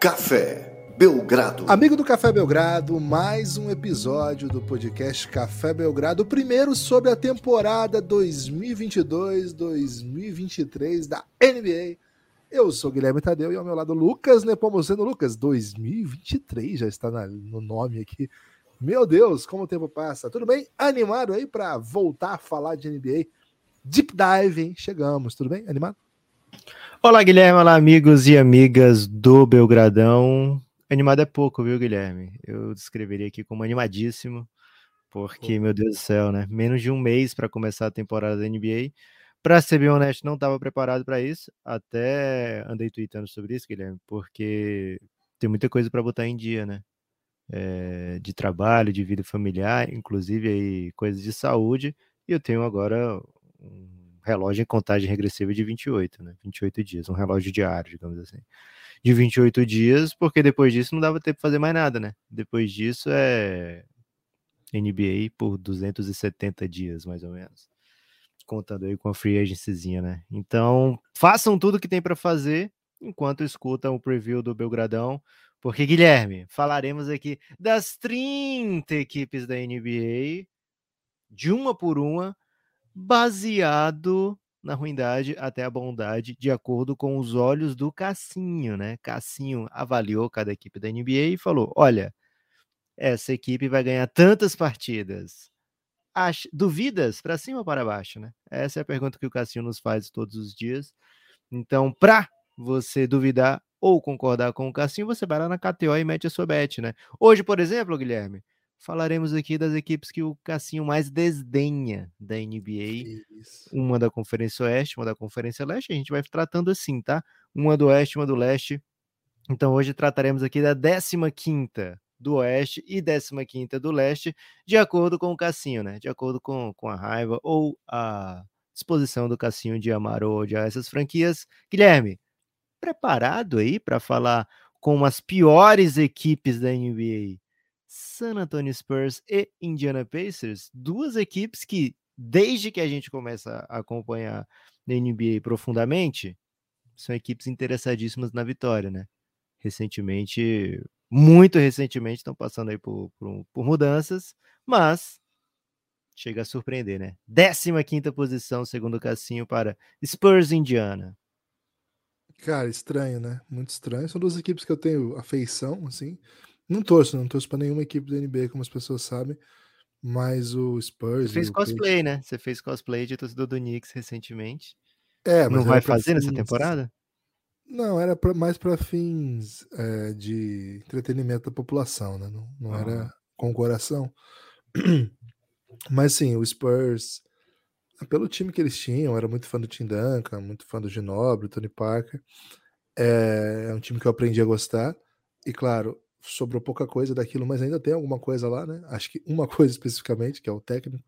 Café Belgrado. Amigo do Café Belgrado, mais um episódio do podcast Café Belgrado, primeiro sobre a temporada 2022-2023 da NBA. Eu sou Guilherme Tadeu e ao meu lado Lucas Nepomuceno. Lucas, 2023 já está no nome aqui. Meu Deus, como o tempo passa. Tudo bem? Animado aí para voltar a falar de NBA? Deep Dive, hein? Chegamos, tudo bem? Animado? Olá, Guilherme. Olá, amigos e amigas do Belgradão. Animado é pouco, viu, Guilherme? Eu descreveria aqui como animadíssimo, porque, meu Deus do céu, né? Menos de um mês para começar a temporada da NBA. Para ser bem honesto, não estava preparado para isso. Até andei tweetando sobre isso, Guilherme, porque tem muita coisa para botar em dia, né? É, de trabalho, de vida familiar, inclusive aí coisas de saúde. E eu tenho agora um relógio em contagem regressiva de 28, né? 28 dias, um relógio diário, digamos assim. De 28 dias, porque depois disso não dava tempo de fazer mais nada, né? Depois disso é NBA por 270 dias, mais ou menos. Contando aí com a free agencyzinha, né? Então, façam tudo que tem para fazer enquanto escutam o preview do Belgradão, porque Guilherme, falaremos aqui das 30 equipes da NBA, de uma por uma, baseado na ruindade até a bondade, de acordo com os olhos do Cassinho, né? Cassinho avaliou cada equipe da NBA e falou: olha, essa equipe vai ganhar tantas partidas. Duvidas para cima ou para baixo, né? Essa é a pergunta que o Cassinho nos faz todos os dias. Então, para você duvidar ou concordar com o Cassinho, você vai lá na KTO e mete a sua bet, né? Hoje, por exemplo, Guilherme, falaremos aqui das equipes que o Cassinho mais desdenha da NBA. Isso. Uma da Conferência Oeste, uma da Conferência Leste. A gente vai tratando assim, tá? Uma do Oeste, uma do Leste. Então hoje trataremos aqui da 15 do Oeste e 15 do Leste, de acordo com o Cassinho, né? De acordo com, com a raiva ou a disposição do Cassinho de amar ou odiar essas franquias. Guilherme, preparado aí para falar com as piores equipes da NBA San Antonio Spurs e Indiana Pacers, duas equipes que, desde que a gente começa a acompanhar na NBA profundamente, são equipes interessadíssimas na vitória, né? Recentemente, muito recentemente, estão passando aí por, por, por mudanças, mas chega a surpreender, né? 15 posição, segundo o Cassinho, para Spurs Indiana. Cara, estranho, né? Muito estranho. São duas equipes que eu tenho afeição, assim. Não torço, não torço para nenhuma equipe da NBA, como as pessoas sabem. Mas o Spurs. Você fez cosplay, né? Você fez cosplay de torcedor do Knicks recentemente. É, mas não vai fazer fins... nessa temporada? Não, era pra, mais para fins é, de entretenimento da população, né? Não, não ah. era com o coração. Mas sim, o Spurs, pelo time que eles tinham, era muito fã do Tim Duncan, muito fã do Ginobre, Tony Parker. É, é um time que eu aprendi a gostar. E claro, sobrou pouca coisa daquilo, mas ainda tem alguma coisa lá, né? Acho que uma coisa especificamente, que é o técnico.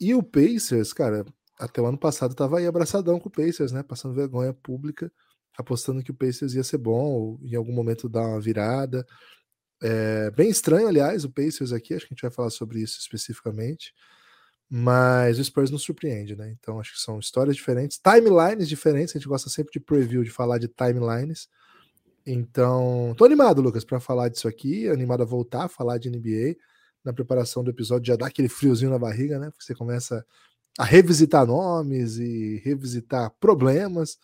E o Pacers, cara, até o ano passado tava aí abraçadão com o Pacers, né? Passando vergonha pública, apostando que o Pacers ia ser bom, ou em algum momento dar uma virada. É bem estranho, aliás, o Pacers aqui, acho que a gente vai falar sobre isso especificamente. Mas o Spurs nos surpreende, né? Então acho que são histórias diferentes, timelines diferentes. A gente gosta sempre de preview, de falar de timelines. Então, tô animado, Lucas, para falar disso aqui, animado a voltar a falar de NBA. Na preparação do episódio já dá aquele friozinho na barriga, né? Você começa a revisitar nomes e revisitar problemas,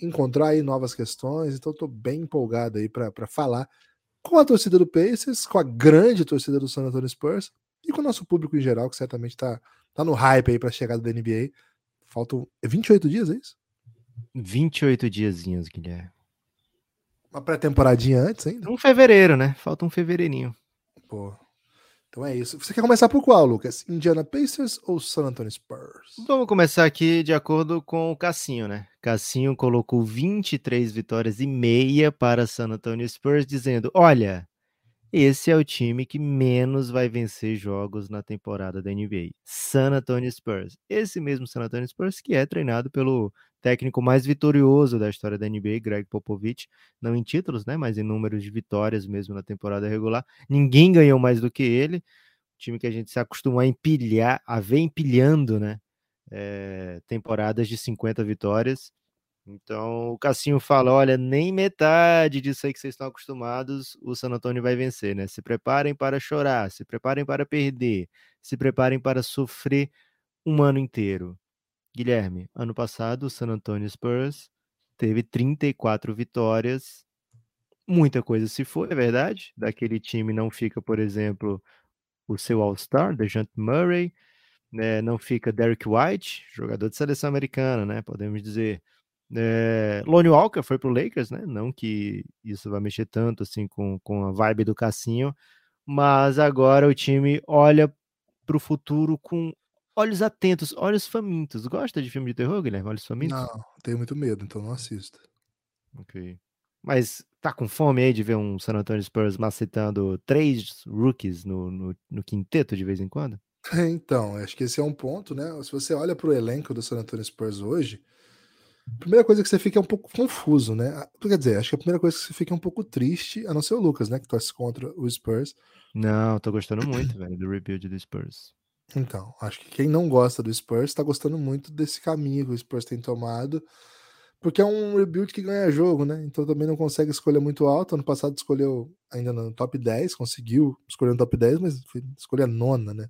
encontrar aí novas questões. Então, tô bem empolgado aí para falar com a torcida do Pacers, com a grande torcida do San Antonio Spurs e com o nosso público em geral, que certamente tá, tá no hype aí para a chegada da NBA. Faltam 28 dias, é isso? 28 diazinhos, Guilherme. Uma pré-temporadinha antes ainda? Um fevereiro, né? Falta um fevereirinho. Pô. Então é isso. Você quer começar por qual, Lucas? Indiana Pacers ou San Antonio Spurs? Vamos começar aqui de acordo com o Cassinho, né? Cassinho colocou 23 vitórias e meia para San Antonio Spurs, dizendo: olha, esse é o time que menos vai vencer jogos na temporada da NBA. San Antonio Spurs. Esse mesmo San Antonio Spurs que é treinado pelo técnico mais vitorioso da história da NBA, Greg Popovich, não em títulos, né, mas em números de vitórias mesmo na temporada regular. Ninguém ganhou mais do que ele. Time que a gente se acostumou a empilhar, a ver empilhando, né, é, temporadas de 50 vitórias. Então o Cassinho fala: olha, nem metade disso aí que vocês estão acostumados, o San Antonio vai vencer, né? Se preparem para chorar, se preparem para perder, se preparem para sofrer um ano inteiro. Guilherme, ano passado o San Antonio Spurs teve 34 vitórias. Muita coisa se foi, é verdade. Daquele time não fica, por exemplo, o seu All-Star, DeJounte Murray, né? não fica Derek White, jogador de seleção americana, né? Podemos dizer. É, Lonnie Walker foi para o Lakers, né? Não que isso vai mexer tanto assim com, com a vibe do Cassinho, mas agora o time olha para o futuro com olhos atentos, olhos famintos. Gosta de filme de terror, Guilherme? Olhos famintos? Não, tenho muito medo, então não assisto. Ok. Mas tá com fome aí de ver um San Antonio Spurs macetando três rookies no, no, no quinteto de vez em quando? Então, acho que esse é um ponto, né? Se você olha para o elenco do San Antonio Spurs hoje, a primeira coisa que você fica é um pouco confuso, né? Quer dizer, acho que a primeira coisa que você fica é um pouco triste, a não ser o Lucas, né? Que torce contra o Spurs. Não, tô gostando muito, velho, do rebuild do Spurs. Então, acho que quem não gosta do Spurs está gostando muito desse caminho que o Spurs tem tomado, porque é um rebuild que ganha jogo, né? Então também não consegue escolher muito alto. Ano passado escolheu ainda no top 10, conseguiu escolher no top 10, mas escolheu a nona, né?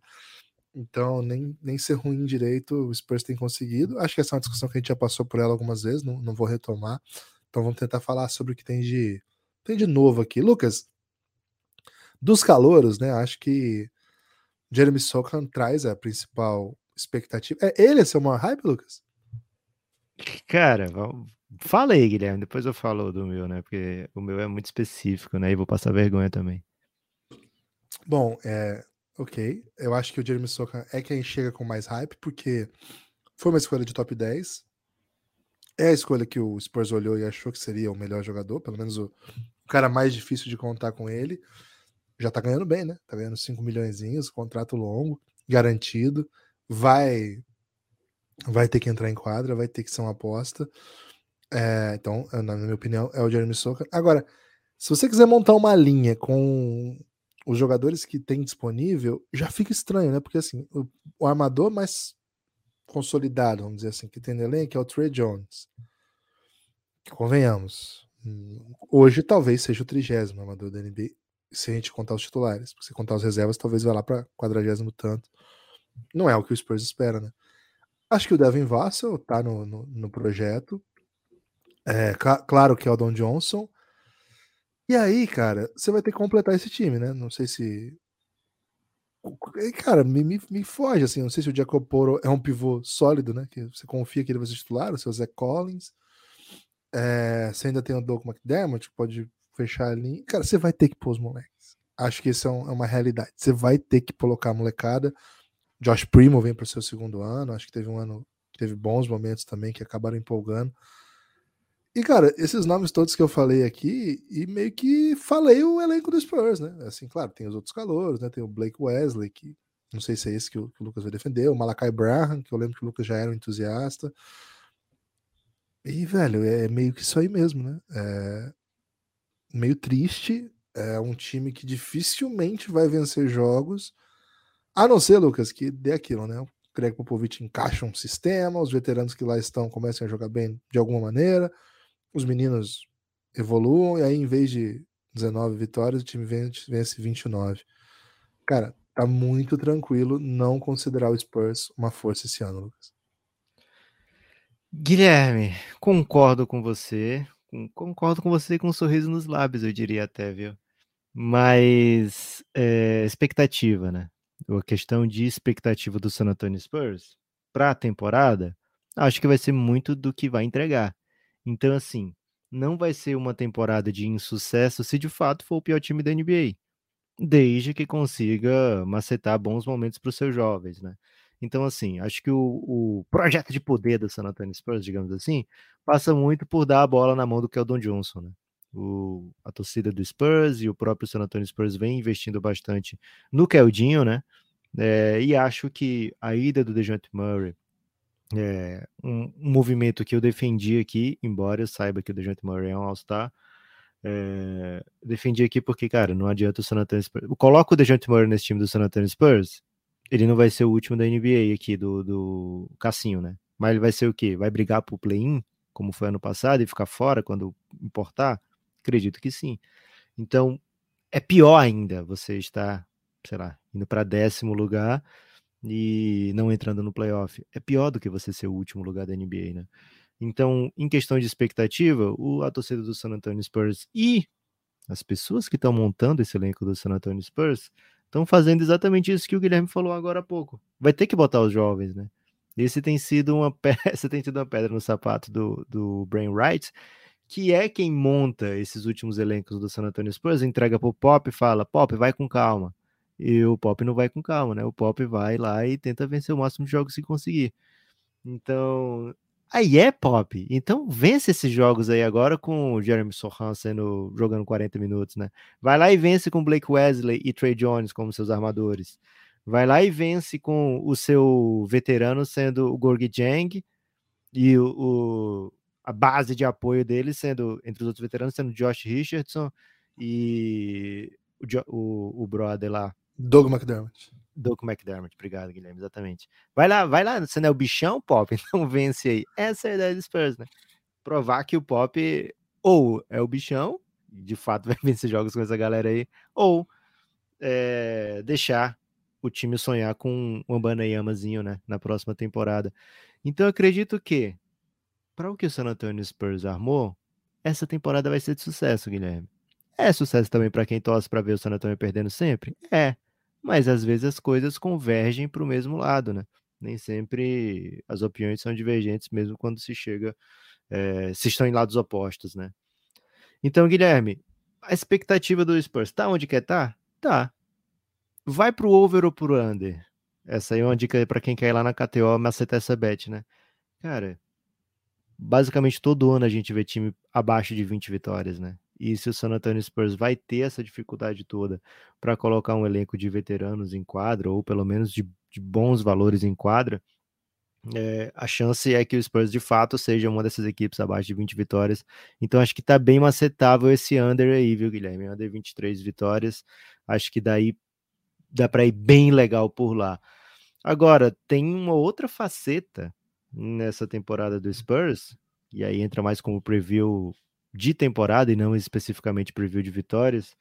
Então, nem, nem ser ruim direito, o Spurs tem conseguido. Acho que essa é uma discussão que a gente já passou por ela algumas vezes, não, não vou retomar. Então, vamos tentar falar sobre o que tem de, tem de novo aqui. Lucas, dos calouros, né? Acho que Jeremy Sokan traz a principal expectativa. É ele é seu maior hype, Lucas? Cara, fala aí, Guilherme. Depois eu falo do meu, né? Porque o meu é muito específico, né? E vou passar vergonha também. Bom, é, ok. Eu acho que o Jeremy Sokan é quem chega com mais hype, porque foi uma escolha de top 10. É a escolha que o Spurs olhou e achou que seria o melhor jogador, pelo menos o, o cara mais difícil de contar com ele. Já tá ganhando bem, né? Tá ganhando 5 milhões, contrato longo, garantido. Vai vai ter que entrar em quadra, vai ter que ser uma aposta. É, então, na minha opinião, é o Jeremy Sokan. Agora, se você quiser montar uma linha com os jogadores que tem disponível, já fica estranho, né? Porque assim, o, o armador mais consolidado, vamos dizer assim, que tem no elenco é o Trey Jones. Convenhamos. Hoje talvez seja o trigésimo armador da NBA, se a gente contar os titulares. Se contar os reservas, talvez vá lá para quadragésimo tanto. Não é o que o Spurs espera, né? Acho que o Devin Vassell tá no, no, no projeto. É, claro que é o Don Johnson. E aí, cara, você vai ter que completar esse time, né? Não sei se. Cara, me, me, me foge, assim. Não sei se o Jacob Poro é um pivô sólido, né? Que você confia que ele vai ser titular, o seu Zé Collins. É, você ainda tem o Doug McDermott, pode fechar ali. Cara, você vai ter que pôr os moleques. Acho que isso é, é uma realidade. Você vai ter que colocar a molecada. Josh Primo vem para o seu segundo ano. Acho que teve um ano, teve bons momentos também que acabaram empolgando. E, cara, esses nomes todos que eu falei aqui, e meio que falei o elenco do Spurs, né? Assim, claro, tem os outros calouros, né? Tem o Blake Wesley, que não sei se é esse que o, que o Lucas vai defender, o Malakai Braham, que eu lembro que o Lucas já era um entusiasta. E, velho, é meio que isso aí mesmo, né? É meio triste. É um time que dificilmente vai vencer jogos. A não ser, Lucas, que dê aquilo, né? O Greg Popovich encaixa um sistema, os veteranos que lá estão comecem a jogar bem de alguma maneira os meninos evoluam e aí em vez de 19 vitórias, o time vence, vence 29. Cara, tá muito tranquilo não considerar o Spurs uma força esse ano, Lucas. Guilherme, concordo com você. Concordo com você com um sorriso nos lábios, eu diria até, viu? Mas é, expectativa, né? A questão de expectativa do San Antonio Spurs para a temporada, acho que vai ser muito do que vai entregar. Então, assim, não vai ser uma temporada de insucesso se de fato for o pior time da NBA, desde que consiga macetar bons momentos para os seus jovens, né? Então, assim, acho que o, o, projeto de poder do San Antonio Spurs, digamos assim, passa muito por dar a bola na mão do Keldon Johnson, né? O, a torcida do Spurs e o próprio San Antonio Spurs vem investindo bastante no Keldinho, né? É, e acho que a ida do DeJounte Murray, é, um, um, movimento que eu defendi aqui, embora eu saiba que o DeJounte Murray é um All-Star, é, defendi aqui porque, cara, não adianta o San Antonio Spurs. Coloca o DeJounte Murray nesse time do San Antonio Spurs, ele não vai ser o último da NBA aqui, do, do Cassinho, né? Mas ele vai ser o quê? Vai brigar pro play-in? como foi ano passado, e ficar fora quando importar? Acredito que sim. Então, é pior ainda você estar, sei lá, indo para décimo lugar e não entrando no playoff. É pior do que você ser o último lugar da NBA, né? Então, em questão de expectativa, o, a torcida do San Antonio Spurs e as pessoas que estão montando esse elenco do San Antonio Spurs estão fazendo exatamente isso que o Guilherme falou agora há pouco. Vai ter que botar os jovens, né? Esse tem sido uma peça, tem sido uma pedra no sapato do, do Brain Wright, que é quem monta esses últimos elencos do San Antonio Spurs, entrega pro Pop e fala: Pop, vai com calma. E o Pop não vai com calma, né? O Pop vai lá e tenta vencer o máximo de jogos que conseguir. Então, aí é Pop. Então, vence esses jogos aí agora com o Jeremy Sohan sendo jogando 40 minutos, né? Vai lá e vence com Blake Wesley e Trey Jones como seus armadores. Vai lá e vence com o seu veterano sendo o Gorgie Jang e o, o, a base de apoio dele sendo, entre os outros veteranos, sendo Josh Richardson e o, o, o brother lá. Doug McDermott. Doug McDermott, obrigado, Guilherme, exatamente. Vai lá, vai lá, você não é o bichão, Pop? Então vence aí. Essa é a ideia do Spurs, né? Provar que o Pop ou é o bichão, de fato vai vencer jogos com essa galera aí, ou é, deixar o time sonhar com um Banayamazinho, né, na próxima temporada. Então acredito que para o que o San Antonio Spurs armou, essa temporada vai ser de sucesso, Guilherme. É sucesso também para quem torce para ver o San Antonio perdendo sempre? É. Mas às vezes as coisas convergem para o mesmo lado, né? Nem sempre as opiniões são divergentes, mesmo quando se chega, é, se estão em lados opostos, né? Então, Guilherme, a expectativa do Spurs tá onde quer? Tá. tá. Vai pro over ou pro under? Essa aí é uma dica para quem quer ir lá na KTO macetar essa bet, né? Cara, basicamente todo ano a gente vê time abaixo de 20 vitórias, né? E se o San Antonio Spurs vai ter essa dificuldade toda para colocar um elenco de veteranos em quadra, ou pelo menos de, de bons valores em quadra, é, a chance é que o Spurs de fato seja uma dessas equipes abaixo de 20 vitórias. Então acho que tá bem macetável esse under aí, viu, Guilherme? Under 23 vitórias. Acho que daí dá para ir bem legal por lá. Agora, tem uma outra faceta nessa temporada do Spurs, e aí entra mais como preview de temporada e não especificamente preview de vitórias,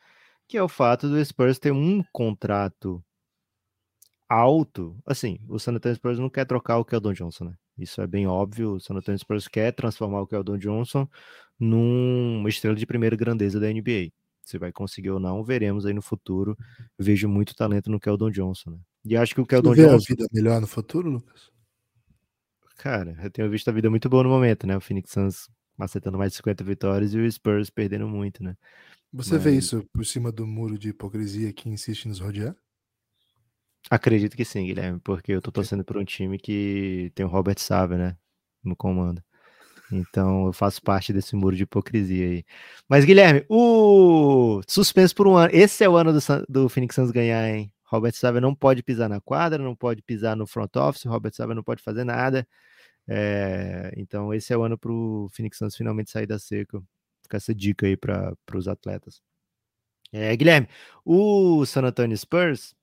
que é o fato do Spurs ter um contrato alto. Assim, o San Antonio Spurs não quer trocar o Keldon Johnson, né? Isso é bem óbvio. O San Antonio Spurs quer transformar o Keldon Johnson numa estrela de primeira grandeza da NBA. Se vai conseguir ou não, veremos aí no futuro. Vejo muito talento no Keldon Johnson, né? E acho que o Keldon Johnson. a vida melhor no futuro, Lucas? Cara, eu tenho visto a vida muito boa no momento, né? O Phoenix Suns macetando mais de 50 vitórias e o Spurs perdendo muito, né? Você Mas... vê isso por cima do muro de hipocrisia que insiste nos rodear? Acredito que sim, Guilherme, porque eu tô torcendo por um time que tem o Robert Sava, né? No comando. Então eu faço parte desse muro de hipocrisia aí. Mas, Guilherme, o suspenso por um ano. Esse é o ano do, do Phoenix Suns ganhar, hein? Robert Sava não pode pisar na quadra, não pode pisar no front office, Robert Sava não pode fazer nada. É, então, esse é o ano para o Phoenix Suns finalmente sair da seca. Fica essa dica aí para os atletas. É, Guilherme, o San Antonio Spurs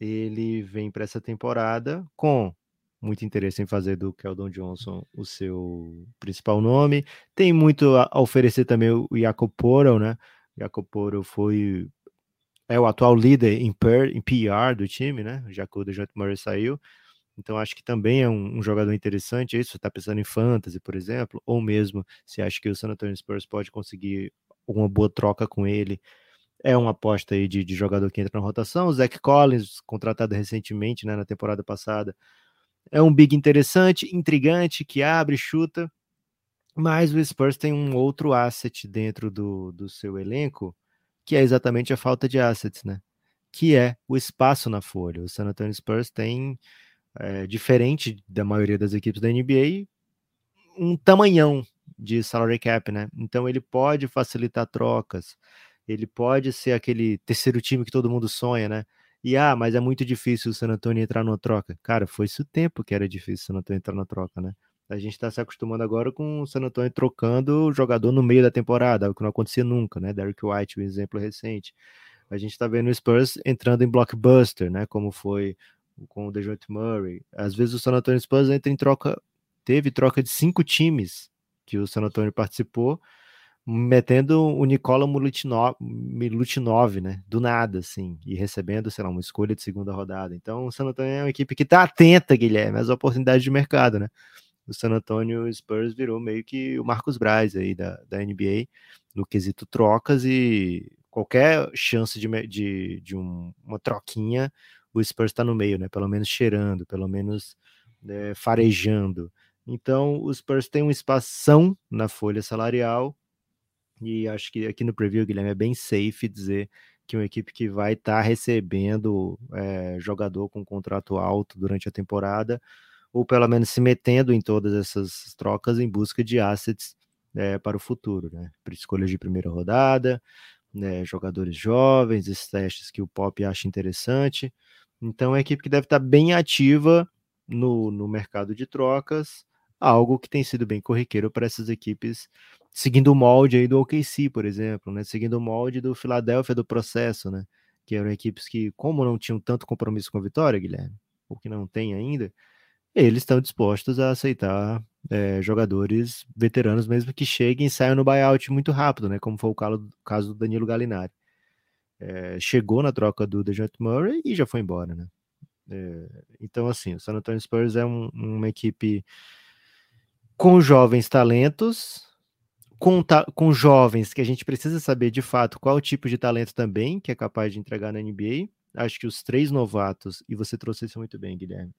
ele vem para essa temporada com muito interesse em fazer do Keldon Johnson o seu principal nome. Tem muito a oferecer também o Jacob Portal, né? Jacob Portal foi é o atual líder em, per, em PR do time, né? Já que o DeJounte Murray saiu. Então acho que também é um, um jogador interessante. Isso está pensando em fantasy, por exemplo, ou mesmo se acha que o San Antonio Spurs pode conseguir uma boa troca com ele. É uma aposta aí de, de jogador que entra na rotação. O Zach Collins, contratado recentemente, né, na temporada passada, é um big interessante, intrigante, que abre, chuta, mas o Spurs tem um outro asset dentro do, do seu elenco, que é exatamente a falta de assets, né? Que é o espaço na folha. O San Antonio Spurs tem, é, diferente da maioria das equipes da NBA, um tamanhão de salary cap, né? Então ele pode facilitar trocas, ele pode ser aquele terceiro time que todo mundo sonha, né? E ah, mas é muito difícil o San Antonio entrar numa troca. Cara, foi isso o tempo que era difícil o San Antonio entrar na troca, né? A gente está se acostumando agora com o San Antonio trocando o jogador no meio da temporada, o que não acontecia nunca, né? Derek White, um exemplo recente. A gente está vendo o Spurs entrando em blockbuster, né? Como foi com o DeJounte Murray. Às vezes o San Antonio Spurs entra em troca, teve troca de cinco times que o San Antonio participou, metendo o Nicola Milutinov, Milutinov, né, do nada, assim, e recebendo, sei lá, uma escolha de segunda rodada. Então, o San Antonio é uma equipe que está atenta, Guilherme, às oportunidades de mercado, né? O San Antonio Spurs virou meio que o Marcos Braz aí da, da NBA, no quesito trocas e qualquer chance de, de, de um, uma troquinha, o Spurs está no meio, né? Pelo menos cheirando, pelo menos né, farejando. Então, o Spurs tem uma espação na folha salarial e acho que aqui no preview, Guilherme, é bem safe dizer que uma equipe que vai estar tá recebendo é, jogador com contrato alto durante a temporada, ou pelo menos se metendo em todas essas trocas em busca de assets é, para o futuro, né? Escolhas de primeira rodada, né, jogadores jovens, esses testes que o Pop acha interessante. Então, é uma equipe que deve estar bem ativa no, no mercado de trocas, algo que tem sido bem corriqueiro para essas equipes seguindo o molde aí do OKC, por exemplo, né? Seguindo o molde do Philadelphia do processo, né? Que eram equipes que, como não tinham tanto compromisso com a vitória, Guilherme, ou que não tem ainda, eles estão dispostos a aceitar é, jogadores veteranos, mesmo que cheguem e saiam no buyout muito rápido, né? Como foi o caso do Danilo Gallinari. É, chegou na troca do DeJounte Murray e já foi embora, né? É, então, assim, o San Antonio Spurs é um, uma equipe com jovens talentos, com, com jovens que a gente precisa saber de fato qual tipo de talento também que é capaz de entregar na NBA. Acho que os três novatos, e você trouxe isso muito bem, Guilherme.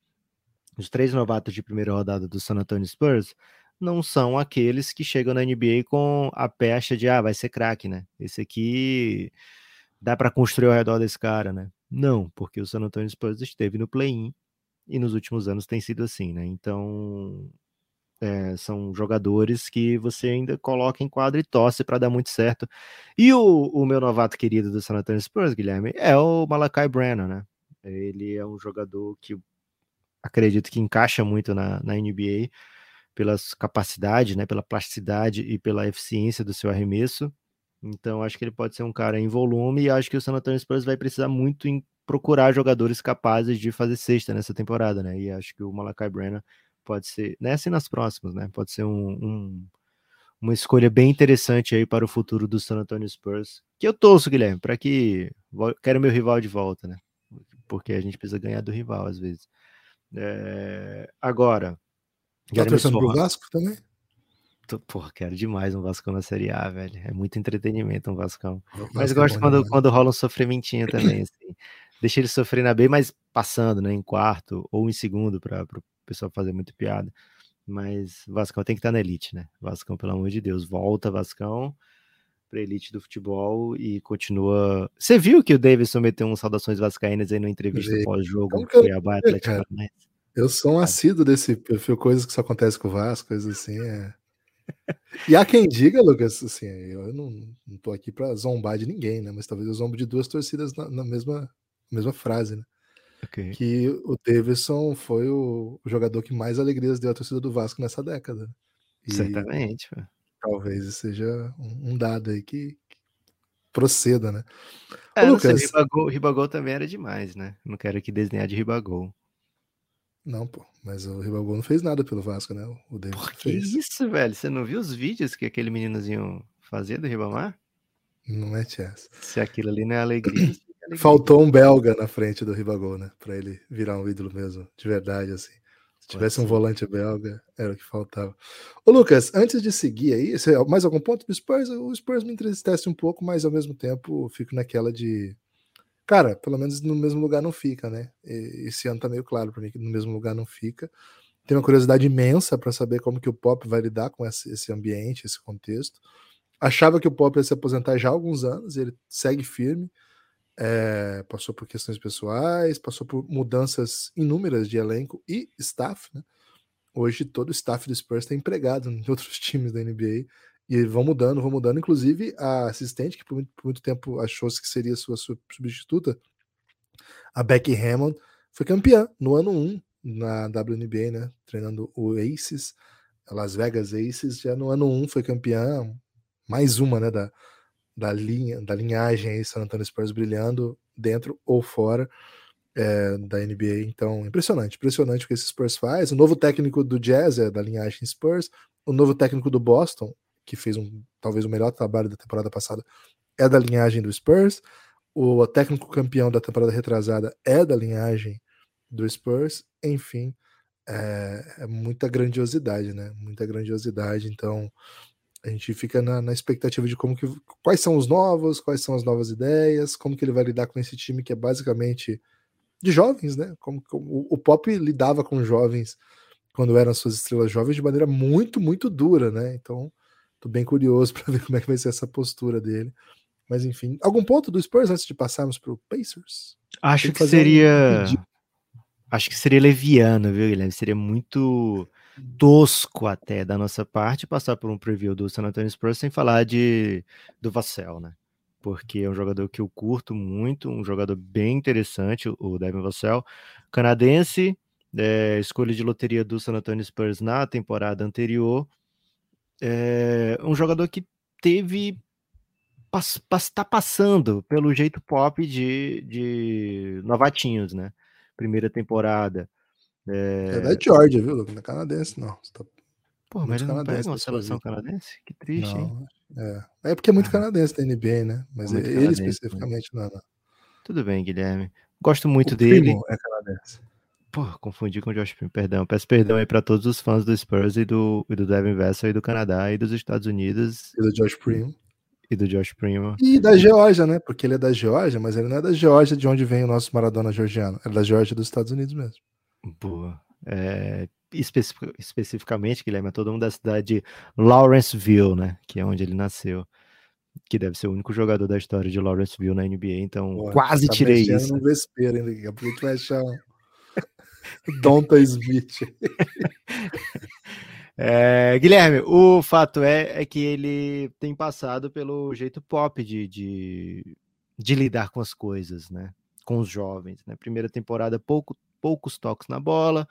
Os três novatos de primeira rodada do San Antonio Spurs não são aqueles que chegam na NBA com a pecha de ah, vai ser craque, né? Esse aqui dá para construir ao redor desse cara, né? Não, porque o San Antonio Spurs esteve no play-in e nos últimos anos tem sido assim, né? Então, é, são jogadores que você ainda coloca em quadro e torce para dar muito certo. E o, o, meu novato querido do San Antonio Spurs, Guilherme, é o Malakai Brennan, né? Ele é um jogador que acredito que encaixa muito na, na NBA pela capacidade, né, pela plasticidade e pela eficiência do seu arremesso. Então acho que ele pode ser um cara em volume e acho que o San Antonio Spurs vai precisar muito em procurar jogadores capazes de fazer sexta nessa temporada, né? E acho que o Malakai Brennan pode ser nessa e nas próximas, né? Pode ser um, um, uma escolha bem interessante aí para o futuro do San Antonio Spurs. Que eu torço, Guilherme, para que quero meu rival de volta, né? Porque a gente precisa ganhar do rival às vezes. É... Agora. Tá torcendo pro Vasco também? Porra, quero demais um Vasco na Série A, velho. É muito entretenimento um Vascão. Mas é gosto quando, quando rola um sofrimentinho também, assim. Deixa ele sofrer na B, mas passando, né? Em quarto ou em segundo para o pessoal fazer muito piada. Mas Vascão tem que estar na elite, né? Vascão, pelo amor de Deus, volta Vascão para elite do futebol e continua. Você viu que o Davidson meteu um saudações vascaínas aí na entrevista pós-jogo Cuiabá Atlético Eu sou um assíduo desse perfil, coisas que só acontecem com o Vasco, coisas assim, é. E há quem diga, Lucas, assim, eu não, não tô aqui para zombar de ninguém, né? Mas talvez eu zombo de duas torcidas na, na mesma, mesma frase, né? Okay. Que o Davidson foi o, o, jogador que mais alegrias deu à torcida do Vasco nessa década. E Certamente. Talvez seja um, um dado aí que, que, proceda, né? É, Ô, Lucas, sei, Ribagol, Ribagol também era demais, né? Não quero aqui desenhar de Ribagol. Não, pô, mas o Ribagol não fez nada pelo Vasco, né? O Davidson Por que fez. isso, velho? Você não viu os vídeos que aquele meninozinho fazia do Ribamar? Não mete essa. Se aquilo ali não é alegria. Faltou um belga na frente do Ribagol, né? Pra ele virar um ídolo mesmo, de verdade, assim. Se tivesse um volante belga, era o que faltava. Ô, Lucas, antes de seguir aí, mais algum ponto do Spurs? O Spurs me entristece um pouco, mas ao mesmo tempo fico naquela de. Cara, pelo menos no mesmo lugar não fica, né? Esse ano tá meio claro para mim que no mesmo lugar não fica. Tenho uma curiosidade imensa para saber como que o Pop vai lidar com esse ambiente, esse contexto. Achava que o Pop ia se aposentar já há alguns anos, ele segue firme. É, passou por questões pessoais, passou por mudanças inúmeras de elenco e staff, né? Hoje todo o staff do Spurs está empregado em outros times da NBA e vão mudando, vão mudando. Inclusive a assistente, que por muito, por muito tempo achou que seria sua substituta, a Becky Hammond, foi campeã no ano 1 na WNBA, né? Treinando o Aces, Las Vegas Aces, já no ano 1 foi campeã, mais uma, né? Da, da linha, da linhagem aí, San Antonio Spurs brilhando dentro ou fora. é, da NBA. Então, impressionante, impressionante o que esse Spurs faz. O novo técnico do Jazz é da linhagem Spurs. O novo técnico do Boston, que fez um talvez o melhor trabalho da temporada passada, é da linhagem do Spurs. O técnico campeão da temporada retrasada é da linhagem do Spurs. Enfim, é, é muita grandiosidade, né? Muita grandiosidade. Então, a gente fica na, na, expectativa de como que quais são os novos, quais são as novas ideias, como que ele vai lidar com esse time que é basicamente de jovens, né? Como, como o Pop lidava com jovens quando eram suas estrelas jovens de maneira muito, muito dura, né? Então, tô bem curioso para ver como é que vai ser essa postura dele. Mas enfim, algum ponto do Spurs antes de passarmos para o Pacers? Acho que, que seria um acho que seria leviano, viu, Guilherme? Seria muito tosco até da nossa parte passar por um preview do San Antonio Spurs sem falar de do Vassell, né? porque é um jogador que eu curto muito, um jogador bem interessante, o Devin Vassell, canadense, é, escolha de loteria do San Antonio Spurs na temporada anterior, é um jogador que teve está passando pelo jeito pop de, de novatinhos, né? Primeira temporada. É, é da Georgia, viu? Não é canadense, não. Você tá Pô, mas ele não pega uma seleção canadense? Que triste, não, hein? É. é porque é muito ah, canadense da NBA, né? Mas ele né? especificamente não, não. Tudo bem, Guilherme. Gosto muito o dele. é canadense. Pô, confundi com o Josh Primo, perdão. Peço perdão aí para todos os fãs do Spurs e do, e do Devin Vassell e do Canadá e dos Estados Unidos. E do Josh Primo. E do Josh Primo. E da Geórgia, né? Porque ele é da Geórgia, mas ele não é da Geórgia de onde vem o nosso Maradona georgiano. É da Geórgia dos Estados Unidos mesmo. Boa. É, especific, especificamente, Guilherme, é todo mundo da cidade de Lawrenceville, né? Que é onde ele nasceu. Que deve ser o único jogador da história de Lawrenceville na NBA, então quase tá tirei isso. no vespeiro, hein? Daqui a pouco a gente vai achar um... Donta Smith. É, Guilherme, o fato é, é que ele tem passado pelo jeito pop de, de, de, lidar com as coisas, né? Com os jovens. Né? Primeira temporada, pouco, poucos toques na bola,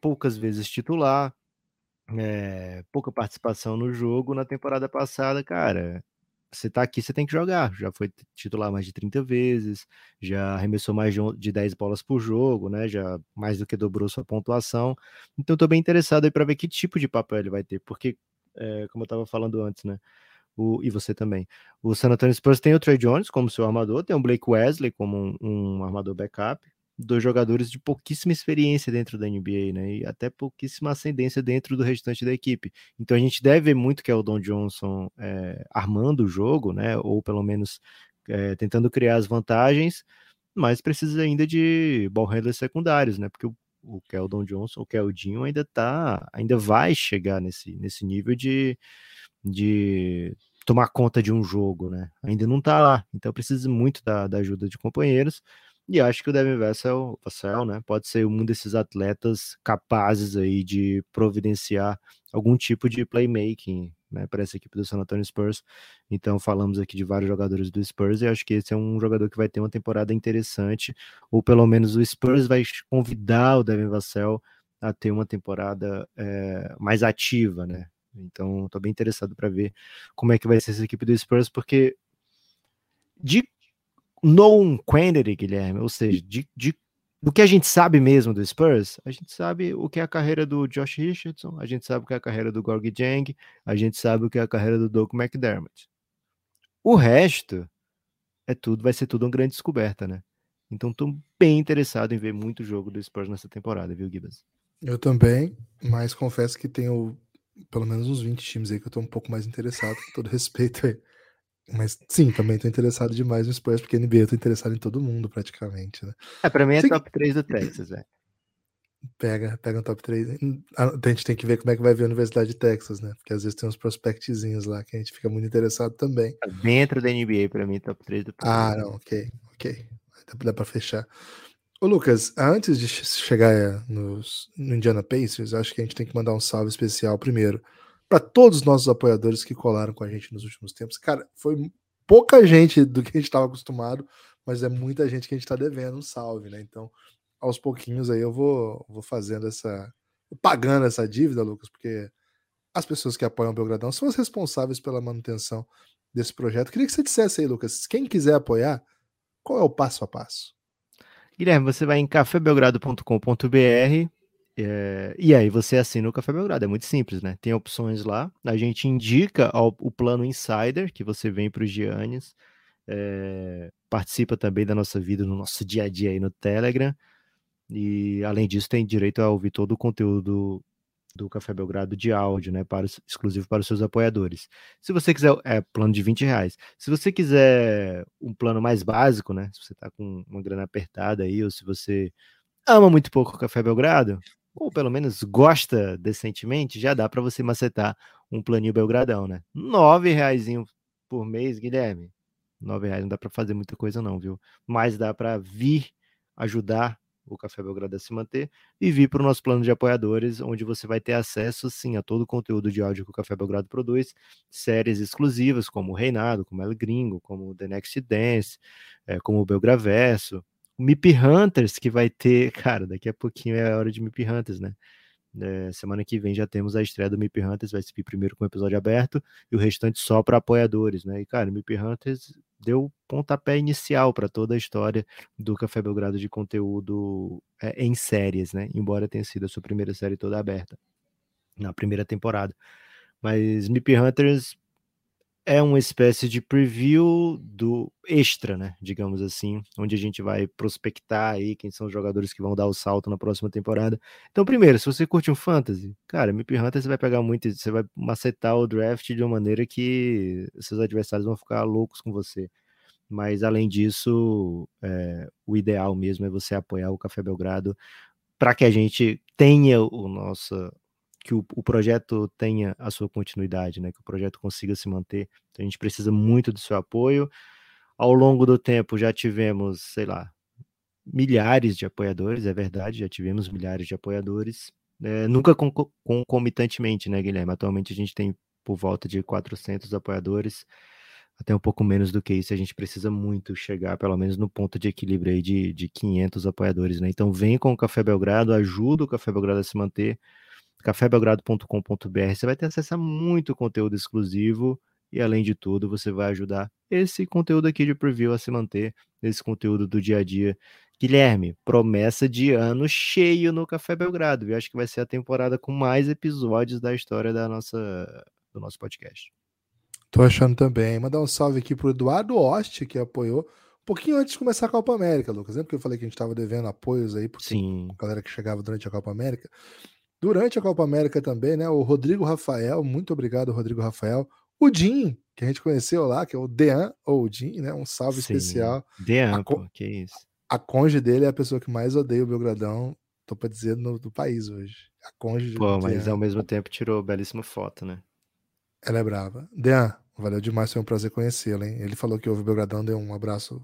poucas vezes titular, é, pouca participação no jogo. Na temporada passada, cara, você tá aqui, você tem que jogar. Já foi titular mais de 30 vezes, já arremessou mais de, de 10 bolas por jogo, né? Já mais do que dobrou sua pontuação. Então, tô bem interessado aí para ver que tipo de papel ele vai ter, porque, é, como eu tava falando antes, né? O, e você também. O San Antonio Spurs tem o Trey Jones como seu armador, tem o Blake Wesley como um, um armador backup, dois jogadores de pouquíssima experiência dentro da NBA, né? E até pouquíssima ascendência dentro do restante da equipe. Então a gente deve ver muito que é o Don Johnson é, armando o jogo, né? Ou pelo menos é, tentando criar as vantagens, mas precisa ainda de ball handlers secundários, né? Porque o, o Keldon Johnson, o Keldinho ainda tá, ainda vai chegar nesse, nesse nível de, de tomar conta de um jogo, né? Ainda não tá lá, então precisa muito da, da ajuda de companheiros. E acho que o Devin Vassell, Vassell né, pode ser um desses atletas capazes aí de providenciar algum tipo de playmaking né, para essa equipe do San Antonio Spurs. Então falamos aqui de vários jogadores do Spurs e acho que esse é um jogador que vai ter uma temporada interessante, ou pelo menos o Spurs vai convidar o Devin Vassell a ter uma temporada é, mais ativa, né? Então, estou bem interessado para ver como é que vai ser essa equipe do Spurs, porque de known quantity, Guilherme, ou seja, de, de, do que a gente sabe mesmo do Spurs, a gente sabe o que é a carreira do Josh Richardson, a gente sabe o que é a carreira do Gorg Jang, a gente sabe o que é a carreira do Doug McDermott. O resto é tudo, vai ser tudo uma grande descoberta, né? Então estou bem interessado em ver muito jogo do Spurs nessa temporada, viu, Gibas? Eu também, mas confesso que tenho pelo menos uns 20 times aí que eu estou um pouco mais interessado, com todo respeito aí. Mas sim, também tô interessado demais no Spurs, porque NBA eu tô interessado em todo mundo praticamente, né? É, pra mim é top 3 do Texas, velho. Pega, pega um top 3. A gente tem que ver como é que vai ver a Universidade de Texas, né? Porque às vezes tem uns prospectzinhos lá que a gente fica muito interessado também. Tá dentro da NBA, pra mim, top 3 do Texas. Ah, não, ok, ok. Dá, dá pra fechar. Ô, Lucas, antes de chegar nos, no Indiana Pacers, acho que a gente tem que mandar um salve especial primeiro para todos os nossos apoiadores que colaram com a gente nos últimos tempos. Cara, foi pouca gente do que a gente estava acostumado, mas é muita gente que a gente está devendo um salve, né? Então, aos pouquinhos aí eu vou, vou fazendo essa. pagando essa dívida, Lucas, porque as pessoas que apoiam o Belgradão são as responsáveis pela manutenção desse projeto. Queria que você dissesse aí, Lucas, quem quiser apoiar, qual é o passo a passo? Guilherme, você vai em cafébelgrado.com.br é, e aí você assina o Café Belgrado, é muito simples, né? Tem opções lá, a gente indica ao, o plano Insider, que você vem para os Giannis, é, participa também da nossa vida, no nosso dia a dia aí no Telegram, e além disso tem direito a ouvir todo o conteúdo do Café Belgrado de áudio, né, para, exclusivo para os seus apoiadores. Se você quiser, é plano de 20 reais. Se você quiser um plano mais básico, né, se você está com uma grana apertada aí, ou se você ama muito pouco o Café Belgrado, ou pelo menos gosta decentemente, já dá para você macetar um planinho Belgradão, né? Nove reais por mês, Guilherme. Nove reais não dá para fazer muita coisa não, viu? Mas dá para vir ajudar o Café Belgrado a se manter e vir para o nosso plano de apoiadores, onde você vai ter acesso, sim, a todo o conteúdo de áudio que o Café Belgrado produz, séries exclusivas como o Reinado, como El Gringo, como The Next Dance, é, como o Belgraverso, MIP Hunters, que vai ter, cara, daqui a pouquinho é a hora de MIP Hunters, né? É, semana que vem já temos a estreia do MIP Hunters, vai ser primeiro com o episódio aberto e o restante só para apoiadores, né? E cara, MIP Hunters deu pontapé inicial para toda a história do Café Belgrado de conteúdo é, em séries, né? Embora tenha sido a sua primeira série toda aberta na primeira temporada. Mas MIP Hunters é uma espécie de preview do extra, né? Digamos assim, onde a gente vai prospectar aí quem são os jogadores que vão dar o salto na próxima temporada. Então, primeiro, se você curte um fantasy, cara, MP Hunter você vai pegar muito, você vai macetar o draft de uma maneira que seus adversários vão ficar loucos com você. Mas além disso, é, o ideal mesmo é você apoiar o Café Belgrado para que a gente tenha o nosso que o, o, projeto tenha a sua continuidade, né? Que o projeto consiga se manter. Então a gente precisa muito do seu apoio. Ao longo do tempo já tivemos, sei lá, milhares de apoiadores, é verdade, já tivemos milhares de apoiadores. É, nunca concomitantemente, né, Guilherme? Atualmente a gente tem por volta de 400 apoiadores, até um pouco menos do que isso. A gente precisa muito chegar, pelo menos no ponto de equilíbrio aí de, de 500 apoiadores, né? Então vem com o Café Belgrado, ajuda o Café Belgrado a se manter cafébelgrado.com.br. Você vai ter acesso a muito conteúdo exclusivo e, além de tudo, você vai ajudar esse conteúdo aqui de preview a se manter, esse conteúdo do dia a dia. Guilherme, promessa de ano cheio no Café Belgrado. Eu acho que vai ser a temporada com mais episódios da história da nossa, do nosso podcast. Tô achando também. Mandar um salve aqui pro Eduardo Oste, que apoiou um pouquinho antes de começar a Copa América, Lucas. Lembra que eu falei que a gente estava devendo apoios aí, porque Sim. a galera que chegava durante a Copa América. Durante a Copa América também, né? O Rodrigo Rafael, muito obrigado, Rodrigo Rafael. O Jim, que a gente conheceu lá, que é o Dean ou o Jim, né? Um salve Sim, especial. Dean, pô, que isso. A conge dele é a pessoa que mais odeia o Belgradão, tô pra dizer, no, do país hoje. A conge Pô, mas Dean. ao mesmo tempo tirou belíssima foto, né? Ela é brava. Dean, valeu demais, foi um prazer conhecê-lo, hein? Ele falou que houve o Belgradão, deu um abraço,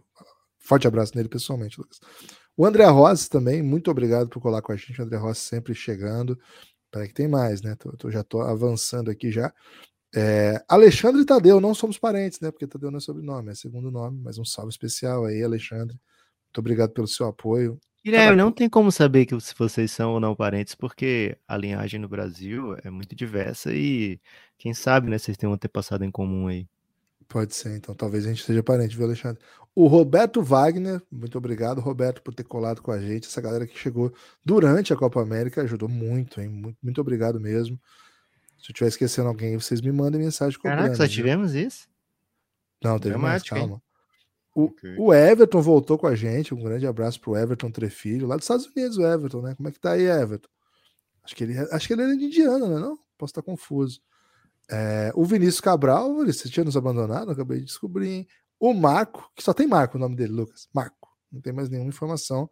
forte abraço nele pessoalmente, Lucas. O André Rossi também, muito obrigado por colar com a gente. O André Rossi sempre chegando. Peraí que tem mais, né? Tô, tô, já tô avançando aqui já. É, Alexandre Tadeu, não somos parentes, né? Porque Tadeu não é sobrenome, é segundo nome, mas um salve especial aí, Alexandre. Muito obrigado pelo seu apoio. Guilherme, não tem como saber que se vocês são ou não parentes, porque a linhagem no Brasil é muito diversa e quem sabe, né, vocês têm um antepassado em comum aí. Pode ser, então talvez a gente seja parente, viu, Alexandre? O Roberto Wagner, muito obrigado, Roberto, por ter colado com a gente. Essa galera que chegou durante a Copa América ajudou muito, hein? Muito, muito obrigado mesmo. Se eu estiver esquecendo alguém, vocês me mandem mensagem. Caraca, só tivemos viu? isso? Não, teve mais, calma. O, okay. o, Everton voltou com a gente. Um grande abraço pro Everton Trefilho, lá dos Estados Unidos, o Everton, né? Como é que tá aí, Everton? Acho que ele, é, acho que ele é de Indiana, né? Não? Posso estar confuso. É, o Vinícius Cabral, você tinha nos abandonado, acabei de descobrir. O Marco, que só tem Marco o nome dele, Lucas. Marco. Não tem mais nenhuma informação.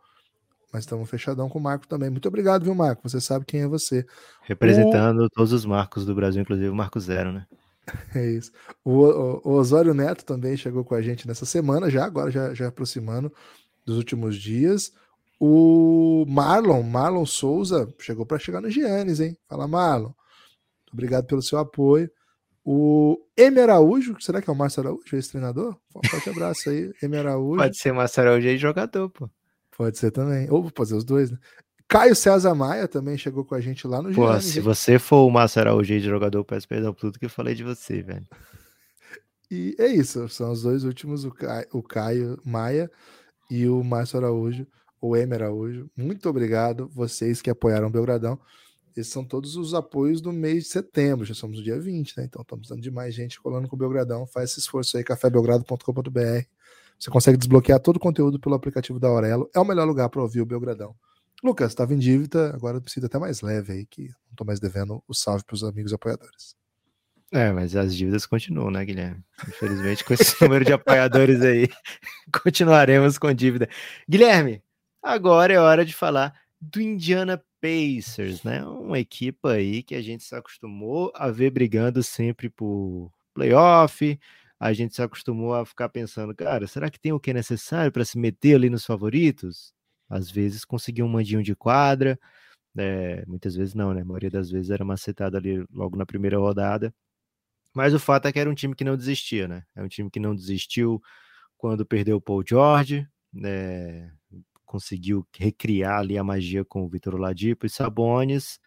Mas estamos fechadão com o Marco também. Muito obrigado, viu, Marco? Você sabe quem é você. Representando o... todos os Marcos do Brasil, inclusive o Marco Zero, né? É isso. O, o, o, Osório Neto também chegou com a gente nessa semana, já agora, já, já aproximando dos últimos dias. O Marlon, Marlon Souza, chegou para chegar no Giannis, hein? Fala, Marlon. Obrigado pelo seu apoio. O Emer Araújo, será que é o Márcio Araújo, ex-treinador? Um forte abraço aí, Emer Araújo. Pode ser Márcio Araújo e jogador, pô. Pode ser também. Ou pode ser os dois, né? Caio César Maia também chegou com a gente lá no Pô, se gente. você for o Márcio Araújo de jogador, peço perdão por tudo que eu falei de você, velho. E é isso, são os dois últimos, o Caio, o Caio Maia e o Márcio Araújo. o Emer Araújo. Muito obrigado, vocês que apoiaram o Belgradão. Esses são todos os apoios do mês de setembro, já somos no dia 20, né? Então estamos dando de mais gente colando com o Belgradão. Faz esse esforço aí, cafébelgrado.com.br. Você consegue desbloquear todo o conteúdo pelo aplicativo da Aurelo. É o melhor lugar para ouvir o Belgradão. Lucas, estava em dívida, agora precisa até mais leve aí, que não estou mais devendo o salve para os amigos apoiadores. É, mas as dívidas continuam, né, Guilherme? Infelizmente, com esse número de apoiadores aí, continuaremos com dívida. Guilherme, agora é hora de falar do Indiana Pacers, né? Uma equipe aí que a gente se acostumou a ver brigando sempre por playoff. A gente se acostumou a ficar pensando, cara, será que tem o que é necessário para se meter ali nos favoritos? Às vezes conseguir um mandinho de quadra, é, muitas vezes não, né? A maioria das vezes era macetado ali logo na primeira rodada. Mas o fato é que era um time que não desistia, né? É um time que não desistiu quando perdeu o Paul George, né? Conseguiu recriar ali a magia com o Vitor Oladipo e Sabonis.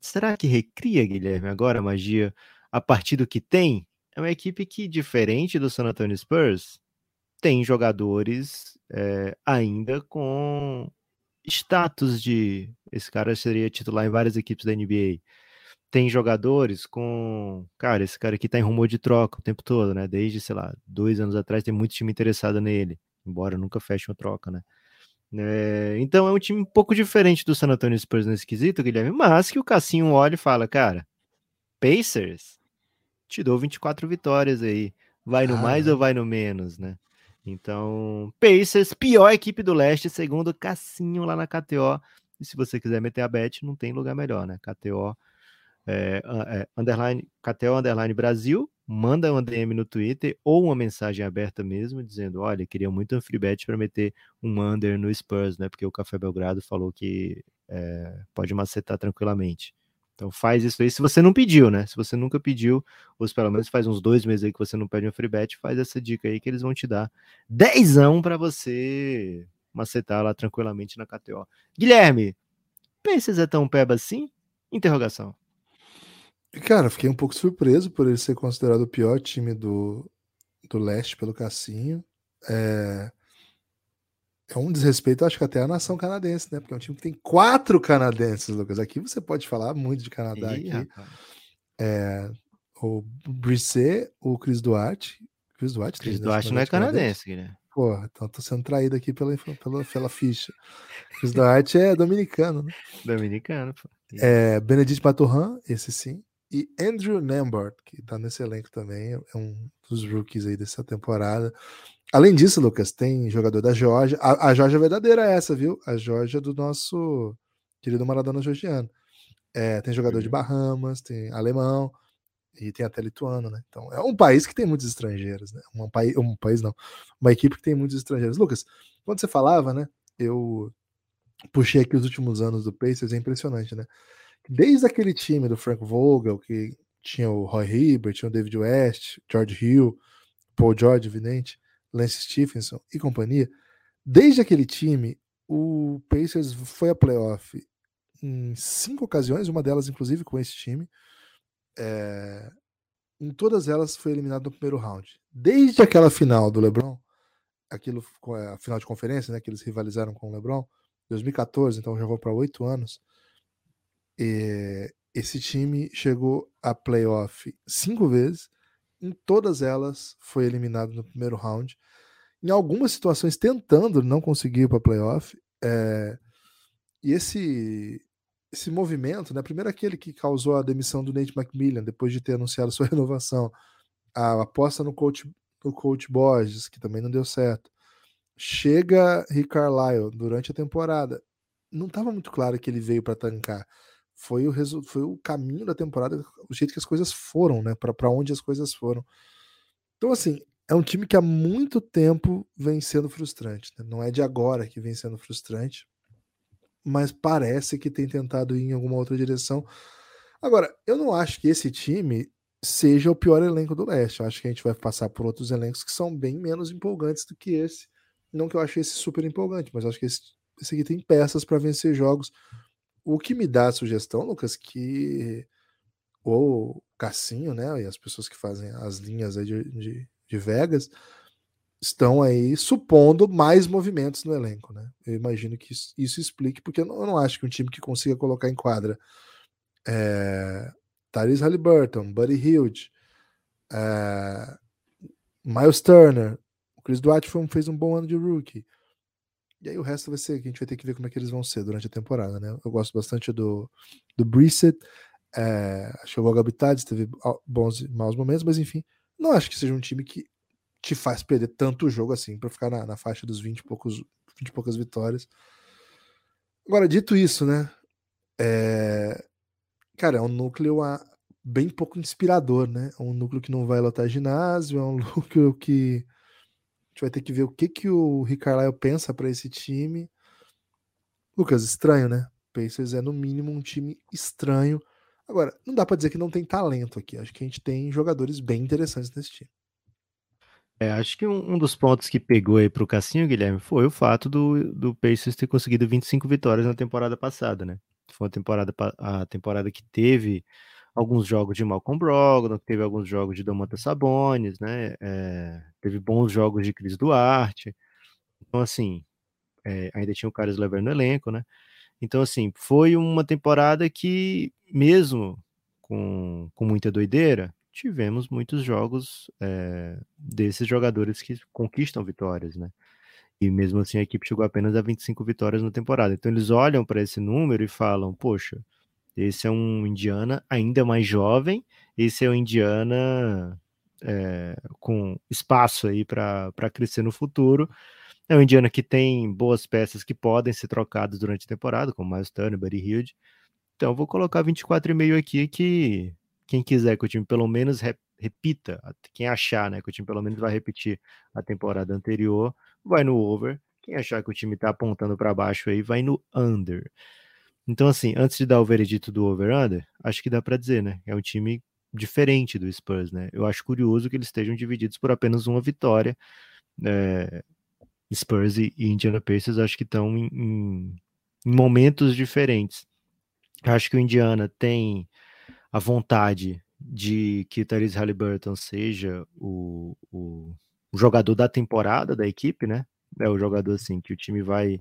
Será que recria, Guilherme, agora a magia a partir do que tem? É uma equipe que, diferente do San Antonio Spurs, tem jogadores é, ainda com status de esse cara seria titular em várias equipes da NBA. Tem jogadores com, cara, esse cara aqui tá em rumor de troca o tempo todo, né? Desde, sei lá, dois anos atrás tem muito time interessado nele, embora nunca feche uma troca, né? É, então é um time um pouco diferente do San Antonio Spurs nesse quesito, Guilherme, mas que o Cassinho olha e fala, cara, Pacers, te dou 24 vitórias aí, vai no ah, mais ou vai no menos, né? Então, Pacers, pior equipe do leste, segundo Cassinho lá na KTO. E se você quiser meter a bet, não tem lugar melhor, né? KTO, é, é, underline, KTO Underline Brasil, manda um DM no Twitter ou uma mensagem aberta mesmo, dizendo: olha, queria muito um free bet para meter um under no Spurs, né? Porque o Café Belgrado falou que é, pode macetar tranquilamente. Então faz isso aí se você não pediu, né? Se você nunca pediu, ou pelo menos faz uns dois meses aí que você não pede um free bet, faz essa dica aí que eles vão te dar dezão para você macetar lá tranquilamente na KTO. Guilherme, Pacers é tão peba assim? Interrogação. Cara, fiquei um pouco surpreso por ele ser considerado o pior time do, do leste pelo Cassinho. É, é um desrespeito, acho que até a nação canadense, né? Porque é um time que tem quatro canadenses, Lucas. Aqui você pode falar muito de Canadá Ih, aqui. É, o Brisset, o Chris Duarte. Chris Duarte, Chris Duarte não é canadense, né? Porra, então tô sendo traído aqui pela, pela, pela ficha. Chris Duarte é dominicano, né? Dominicano, pô. É, Benedict Paturhan, esse sim. E Andrew Nembert, que tá nesse elenco também, é um dos rookies aí dessa temporada. Além disso, Lucas, tem jogador da Georgia. A, a Georgia verdadeira é essa, viu? A Georgia do nosso querido Maradona georgiano. É, tem jogador de uhum. Bahamas, tem alemão e tem até lituano, né? Então é um país que tem muitos estrangeiros, né? Um país, um país não, uma equipe que tem muitos estrangeiros. Lucas, quando você falava, né? Eu puxei aqui os últimos anos do Pacers, é impressionante, né? Desde aquele time do Frank Vogel, que tinha o Roy Hibbert, tinha o David West, George Hill, Paul George, evidente, Lance Stephenson e companhia, desde aquele time, o Pacers foi a playoff em cinco ocasiões, uma delas inclusive com esse time. É, em todas elas foi eliminado no primeiro round. Desde aquela final do LeBron, aquilo a final de conferência, né, que eles rivalizaram com o LeBron, 2014, então já vou para oito anos. E esse time chegou a playoff cinco vezes em todas elas foi eliminado no primeiro round. Em algumas situações tentando não conseguir para playoff. É... E esse esse movimento, né? Primeiro aquele que causou a demissão do Nate McMillan depois de ter anunciado sua renovação, a aposta no coach no coach Borges, que também não deu certo. Chega Rick Carlisle durante a temporada. Não estava muito claro que ele veio para tancar foi o, foi o caminho da temporada, o jeito que as coisas foram, né? Para onde as coisas foram. Então, assim, é um time que há muito tempo vem sendo frustrante. Né? Não é de agora que vem sendo frustrante, mas parece que tem tentado ir em alguma outra direção. Agora, eu não acho que esse time seja o pior elenco do leste. Eu acho que a gente vai passar por outros elencos que são bem menos empolgantes do que esse. Não que eu achei esse super empolgante, mas acho que esse, esse aqui tem peças para vencer jogos o que me dá a sugestão, Lucas, que o Cassinho, né, e as pessoas que fazem as linhas aí de, de, de Vegas, estão aí supondo mais movimentos no elenco, né? Eu imagino que isso, isso explique, porque eu não, eu não, acho que um time que consiga colocar em quadra é, Tyrese Halliburton, Buddy Hilde, é, Miles Turner, o Chris Dwight foi, fez um bom ano de rookie. E aí o resto vai ser que a gente vai ter que ver como é que eles vão ser durante a temporada, né? Eu gosto bastante do, do Brissett, é, acho que teve bons e maus momentos, mas enfim, não acho que seja um time que te faz perder tanto jogo assim para ficar na, na, faixa dos 20 e, poucos, 20 e poucas vitórias. Agora, dito isso, né? É... Cara, é um núcleo bem pouco inspirador, né? É um núcleo que não vai lotar ginásio, é um núcleo que a gente vai ter que ver o que, que o Rick Carlisle pensa para esse time. Lucas, estranho, né? Pacers é no mínimo um time estranho. Agora, não dá para dizer que não tem talento aqui. Acho que a gente tem jogadores bem interessantes nesse time. É, acho que um, um, dos pontos que pegou aí pro Cassinho, Guilherme, foi o fato do, do Pacers ter conseguido 25 vitórias na temporada passada, né? Foi uma temporada, a temporada que teve alguns jogos de Malcolm Brogdon, teve alguns jogos de Domantas Sabonis, né? É, teve bons jogos de Cris Duarte. Então, assim, é, ainda tinha o Carlos Lever no elenco, né? Então, assim, foi uma temporada que, mesmo com, com muita doideira, tivemos muitos jogos é, desses jogadores que conquistam vitórias, né? E mesmo assim a equipe chegou apenas a 25 vitórias na temporada. Então eles olham para esse número e falam: poxa, esse é um Indiana ainda mais jovem, esse é um Indiana é, com espaço aí para crescer no futuro. É um Indiana que tem boas peças que podem ser trocadas durante a temporada, como Miles Turner, Buddy Hilde. Então vou colocar 24,5 aqui que quem quiser que o time pelo menos repita, quem achar né, que o time pelo menos vai repetir a temporada anterior, vai no over. Quem achar que o time está apontando para baixo aí, vai no under. Então, assim, antes de dar o veredito do over-under, acho que dá para dizer, né? É um time diferente do Spurs, né? Eu acho curioso que eles estejam divididos por apenas uma vitória. É, Spurs e, Indiana Pacers acho que estão em, em, momentos diferentes. Acho que o Indiana tem a vontade de que Therese Halliburton seja o, o, o, jogador da temporada da equipe, né? É o jogador assim que o time vai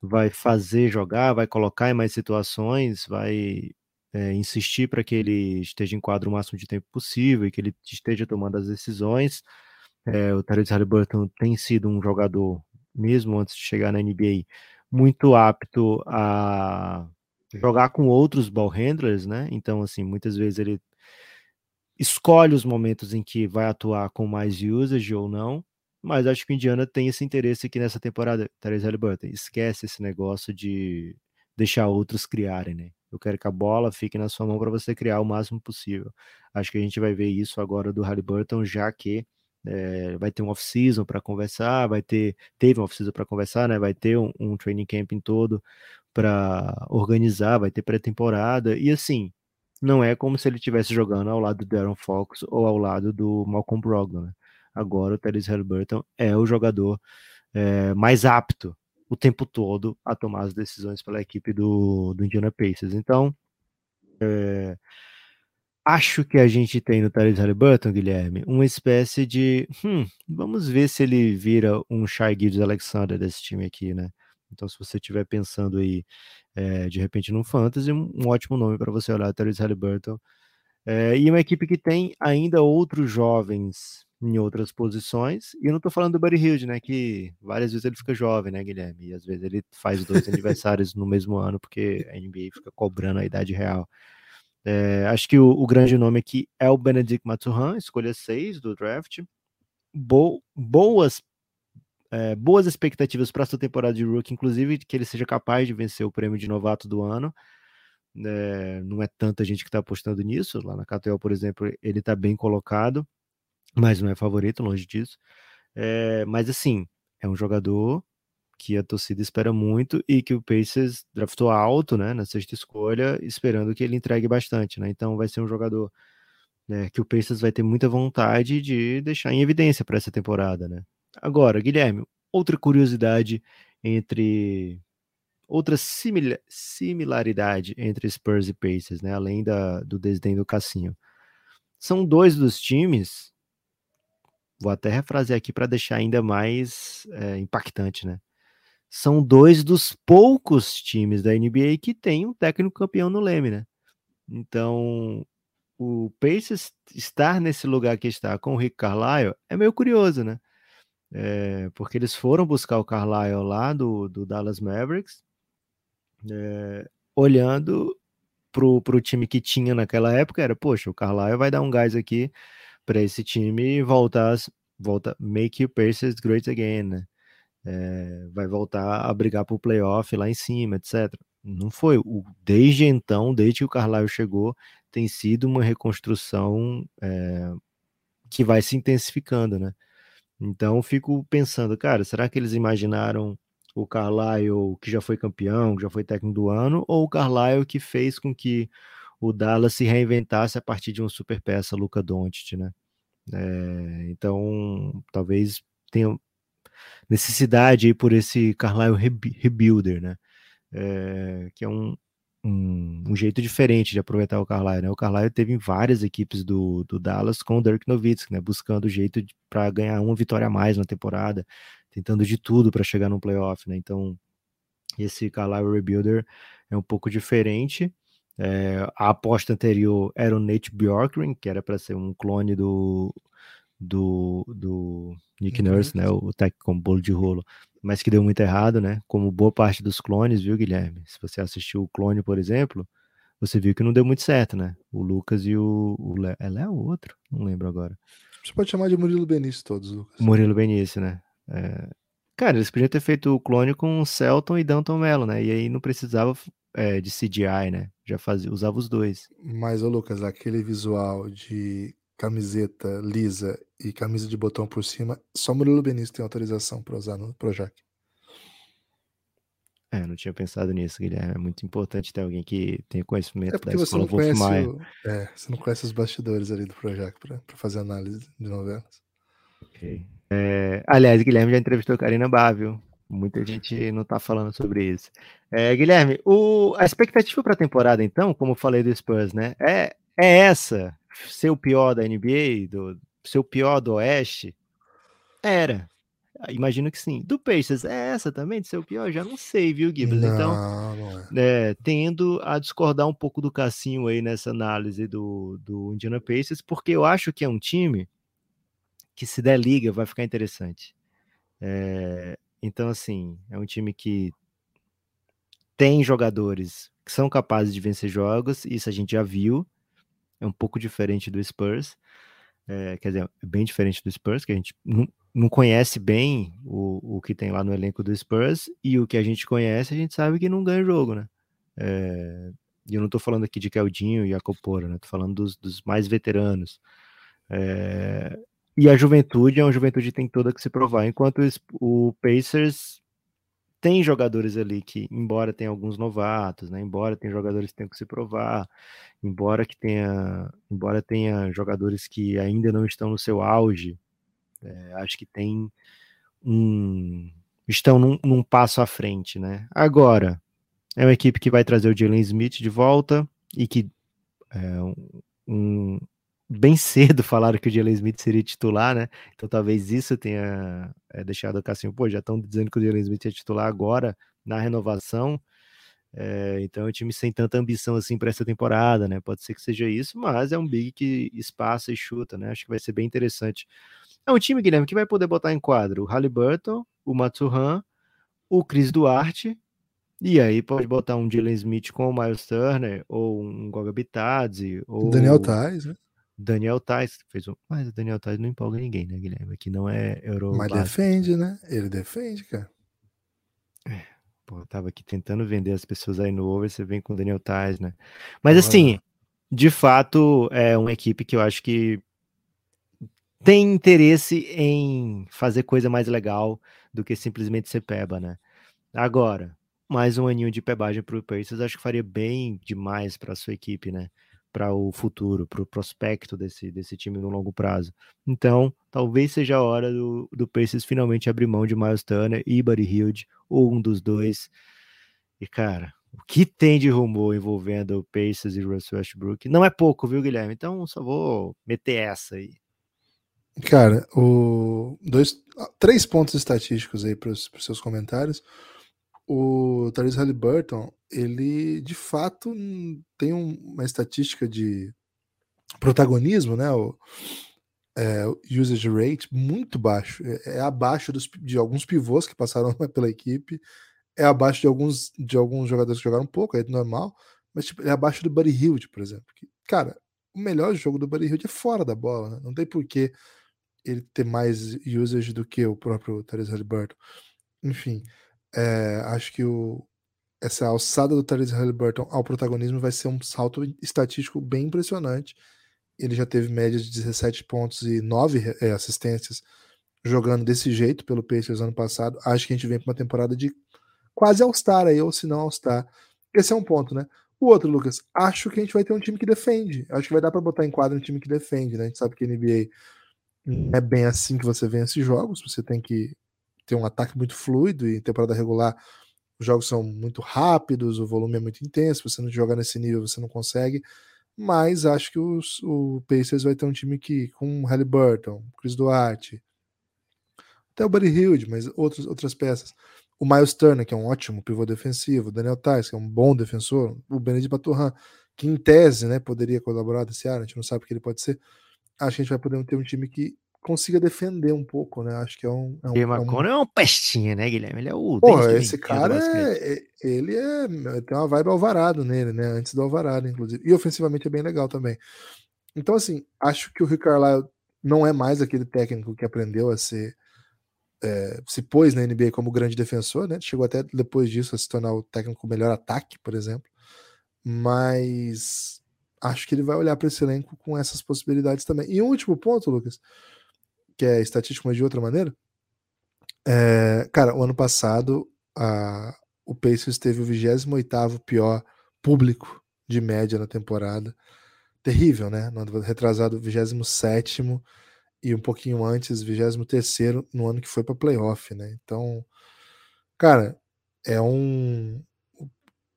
vai fazer jogar, vai colocar em mais situações, vai é, insistir para que ele esteja em quadro o máximo de tempo possível e que ele esteja tomando as decisões. É, o Therese Halliburton tem sido um jogador, mesmo antes de chegar na NBA, muito apto a jogar com outros ball handlers, né? Então, assim, muitas vezes ele escolhe os momentos em que vai atuar com mais usage ou não, mas acho que o Indiana tem esse interesse aqui nessa temporada, Therese Halliburton, esquece esse negócio de deixar outros criarem, né? Eu quero que a bola fique na sua mão para você criar o máximo possível. Acho que a gente vai ver isso agora do Halliburton, já que é, vai ter um off-season para conversar, vai ter, teve um off-season para conversar, né? Vai ter um, um training camp em todo para organizar, vai ter pré-temporada, e assim, não é como se ele estivesse jogando ao lado do Darren Fox ou ao lado do Malcolm Brogdon, né? Agora o Therese Halliburton é o jogador é, mais apto o tempo todo a tomar as decisões pela equipe do, do Indiana Pacers. Então, é, acho que a gente tem no Therese Halliburton, Guilherme, uma espécie de, hum, vamos ver se ele vira um Shai Gildes Alexander desse time aqui, né? Então, se você estiver pensando aí, é, de repente, num fantasy, um ótimo nome para você olhar, Therese Halliburton. É, e uma equipe que tem ainda outros jovens em outras posições. E eu não estou falando do Buddy Hilde, né? Que várias vezes ele fica jovem, né, Guilherme? E às vezes ele faz dois aniversários no mesmo ano, porque a NBA fica cobrando a idade real. É, acho que o, o, grande nome aqui é o Benedict Maturan, escolha 6 do draft. Bo, boas é, boas expectativas para essa temporada de rookie, inclusive que ele seja capaz de vencer o prêmio de novato do ano. É, não é tanta gente que está apostando nisso. Lá na KTO, por exemplo, ele está bem colocado, mas não é favorito, longe disso. É, mas assim, é um jogador que a torcida espera muito e que o Pacers draftou alto, né, na sexta escolha, esperando que ele entregue bastante, né? Então vai ser um jogador né, que o Pacers vai ter muita vontade de deixar em evidência para essa temporada, né? Agora, Guilherme, outra curiosidade entre outra simila similaridade entre Spurs e Pacers, né, além da, do desdém do Cassinho. São dois dos times vou até refrasear aqui para deixar ainda mais é, impactante, né? São dois dos poucos times da NBA que tem um técnico campeão no Leme, né? Então, o Pacers estar nesse lugar que está com o Rick Carlisle é meio curioso, né? É, porque eles foram buscar o Carlisle lá do, do Dallas Mavericks, é, olhando pro, pro time que tinha naquela época, era, poxa, o Carlisle vai dar um gás aqui para esse time voltar, volta, make you Pacers great again, né? É, vai voltar a brigar pro playoff lá em cima, etc. Não foi. O, desde então, desde que o Carlisle chegou, tem sido uma reconstrução é, que vai se intensificando, né? Então, fico pensando, cara, será que eles imaginaram o Carlisle que já foi campeão, que já foi técnico do ano, ou o Carlisle que fez com que o Dallas se reinventasse a partir de uma super peça Luca Doncic, né? É, então, talvez tenha necessidade aí por esse Carlisle Rebuilder, né? É, que é um, um, um, jeito diferente de aproveitar o Carlisle. Né? O Carlisle teve em várias equipes do, do Dallas com o Dirk Nowitzki, né? buscando jeito para ganhar uma vitória a mais na temporada, tentando de tudo para chegar no playoff. Né? Então, esse Carlisle Rebuilder é um pouco diferente. É, a aposta anterior era o Nate Bjorkgren, que era para ser um clone do, do, do Nick. Nurse, né? O técnico com bolo de rolo, mas que deu muito errado, né? Como boa parte dos clones, viu, Guilherme? Se você assistiu o clone, por exemplo, você viu que não deu muito certo, né? O Lucas e o, o Léo. É Léo o outro? Não lembro agora. Você pode chamar de Murilo Benício todos, Lucas. Murilo Benício, né? É... Cara, eles podiam ter feito o clone com Celton e Danton Mello, né? E aí não precisava é, de CGI, né? Já fazia, usava os dois. Mas, ô Lucas, aquele visual de camiseta lisa e camisa de botão por cima, só Murilo Benício tem autorização para usar no Projac. É, não tinha pensado nisso, Guilherme. É muito importante ter alguém que tenha conhecimento é da você não o, é, você não conhece os bastidores ali do Projac para fazer análise de novelas. Ok. É, aliás, Guilherme já entrevistou Karina Bá, viu? Muita gente não está falando sobre isso. É, Guilherme, o, a expectativa para a temporada, então, como eu falei do Spurs, né? É, é essa ser o pior da NBA, do, ser o pior do Oeste? Era. Imagino que sim. Do Pacers, é essa também de ser o pior? Já não sei, viu, Gibbs? Então, não é. É, tendo a discordar um pouco do Cassinho aí nessa análise do, do Indiana Pacers, porque eu acho que é um time que, se der liga, vai ficar interessante. É, então, assim, é um time que tem jogadores que são capazes de vencer jogos, isso a gente já viu é um pouco diferente do Spurs. É, quer dizer, é bem diferente do Spurs, que a gente não, não conhece bem o, o que tem lá no elenco do Spurs, e o que a gente conhece, a gente sabe que não ganha jogo, né? É, e eu não tô falando aqui de Caldinho e Acopora, né? Tô falando dos, dos mais veteranos. É, e a juventude é uma juventude que tem toda que se provar, enquanto o Pacers tem jogadores ali que, embora tenha alguns novatos, né, embora tenha jogadores que tenham que se provar, embora que tenha, embora tenha jogadores que ainda não estão no seu auge, é, acho que tem um estão num, num, passo à frente, né? Agora é uma equipe que vai trazer o Jalen Smith de volta e que é, um, bem cedo falaram que o Jalen Smith seria titular, né? Então talvez isso tenha é, deixado o Cassinho, pô, já estão dizendo que o Jalen Smith é titular agora na renovação. É, então é um time sem tanta ambição assim para essa temporada, né? Pode ser que seja isso, mas é um big que espaça e chuta, né? Acho que vai ser bem interessante. É um time, Guilherme, que vai poder botar em quadro o Halliburton, o Matsuhan, o Chris Duarte, e aí pode botar um Jalen Smith com o Miles Turner, ou um Goga Bitadze, ou... Daniel Tais, né? Daniel Tais fez um. Mas o Daniel Tais não empolga ninguém, né, Guilherme? Aqui não é Euro. Mas defende, né? Ele defende, cara. É, pô, eu tava aqui tentando vender as pessoas aí no over, você vem com o Daniel Tais, né? Mas assim, de fato, é uma equipe que eu acho que tem interesse em fazer coisa mais legal do que simplesmente ser peba, né? Agora, mais um aninho de pebagem pro Pacers, acho que faria bem demais para sua equipe, né? Para o futuro, para o prospecto desse, desse time no longo prazo. Então, talvez seja a hora do, do Pacers finalmente abrir mão de Miles Turner e Buddy Hield, ou um dos dois. E, cara, o que tem de rumor envolvendo o Pacers e Russell Westbrook não é pouco, viu, Guilherme? Então, só vou meter essa aí. Cara, o dois, três pontos estatísticos aí para os seus comentários. O Therese Halliburton, ele de fato tem uma estatística de protagonismo, né? O, é, usage rate muito baixo, é, é abaixo dos, de alguns pivôs que passaram pela equipe, é abaixo de alguns de alguns jogadores que jogaram um pouco, é normal, mas tipo, é abaixo do Buddy Hield, por exemplo. Que, cara, o melhor jogo do Buddy Hield é fora da bola, né? não tem porquê ele ter mais usage do que o próprio Therese Halliburton. Enfim, é, acho que o, essa alçada do Therese Halliburton ao protagonismo vai ser um salto estatístico bem impressionante. Ele já teve média de 17 pontos e 9 é, assistências jogando desse jeito pelo Pacers ano passado. Acho que a gente vem para uma temporada de quase All-Star aí, ou se não All-Star. Esse é um ponto, né? O outro, Lucas, acho que a gente vai ter um time que defende. Acho que vai dar para botar em quadro um time que defende, né? A gente sabe que a NBA é bem assim que você vence jogos, você tem que ter um ataque muito fluido e em temporada regular os jogos são muito rápidos, o volume é muito intenso, você não joga nesse nível, você não consegue. Mas acho que os, o Pacers vai ter um time que, com Halliburton, Chris Duarte, até o Buddy Hilde, mas outros, outras peças. O Miles Turner, que é um ótimo pivô defensivo, o Daniel Tais, que é um bom defensor, o Benedict Baturran, que em tese né, poderia colaborar desse ano, a gente não sabe o que ele pode ser. Acho que a gente vai poder ter um time que consiga defender um pouco, né? Acho que é um. É um, é um... é uma pestinha, né, Guilherme? Ele é o. Pô, esse cara é, é, ele é. Tem uma vibe alvarado nele, né? Antes do alvarado, inclusive. E ofensivamente é bem legal também. Então, assim, acho que o Rick Carlisle não é mais aquele técnico que aprendeu a ser. É, se pôs na NBA como grande defensor, né? Chegou até depois disso a se tornar o técnico com melhor ataque, por exemplo. Mas acho que ele vai olhar para esse elenco com essas possibilidades também. E um último ponto, Lucas que é estatístico, mas de outra maneira. É, cara, o ano passado a, o Pacers teve o 28 pior público de média na temporada. Terrível, né? No ano retrasado, 27 e um pouquinho antes, 23 no ano que foi para playoff, né? Então, cara, é um.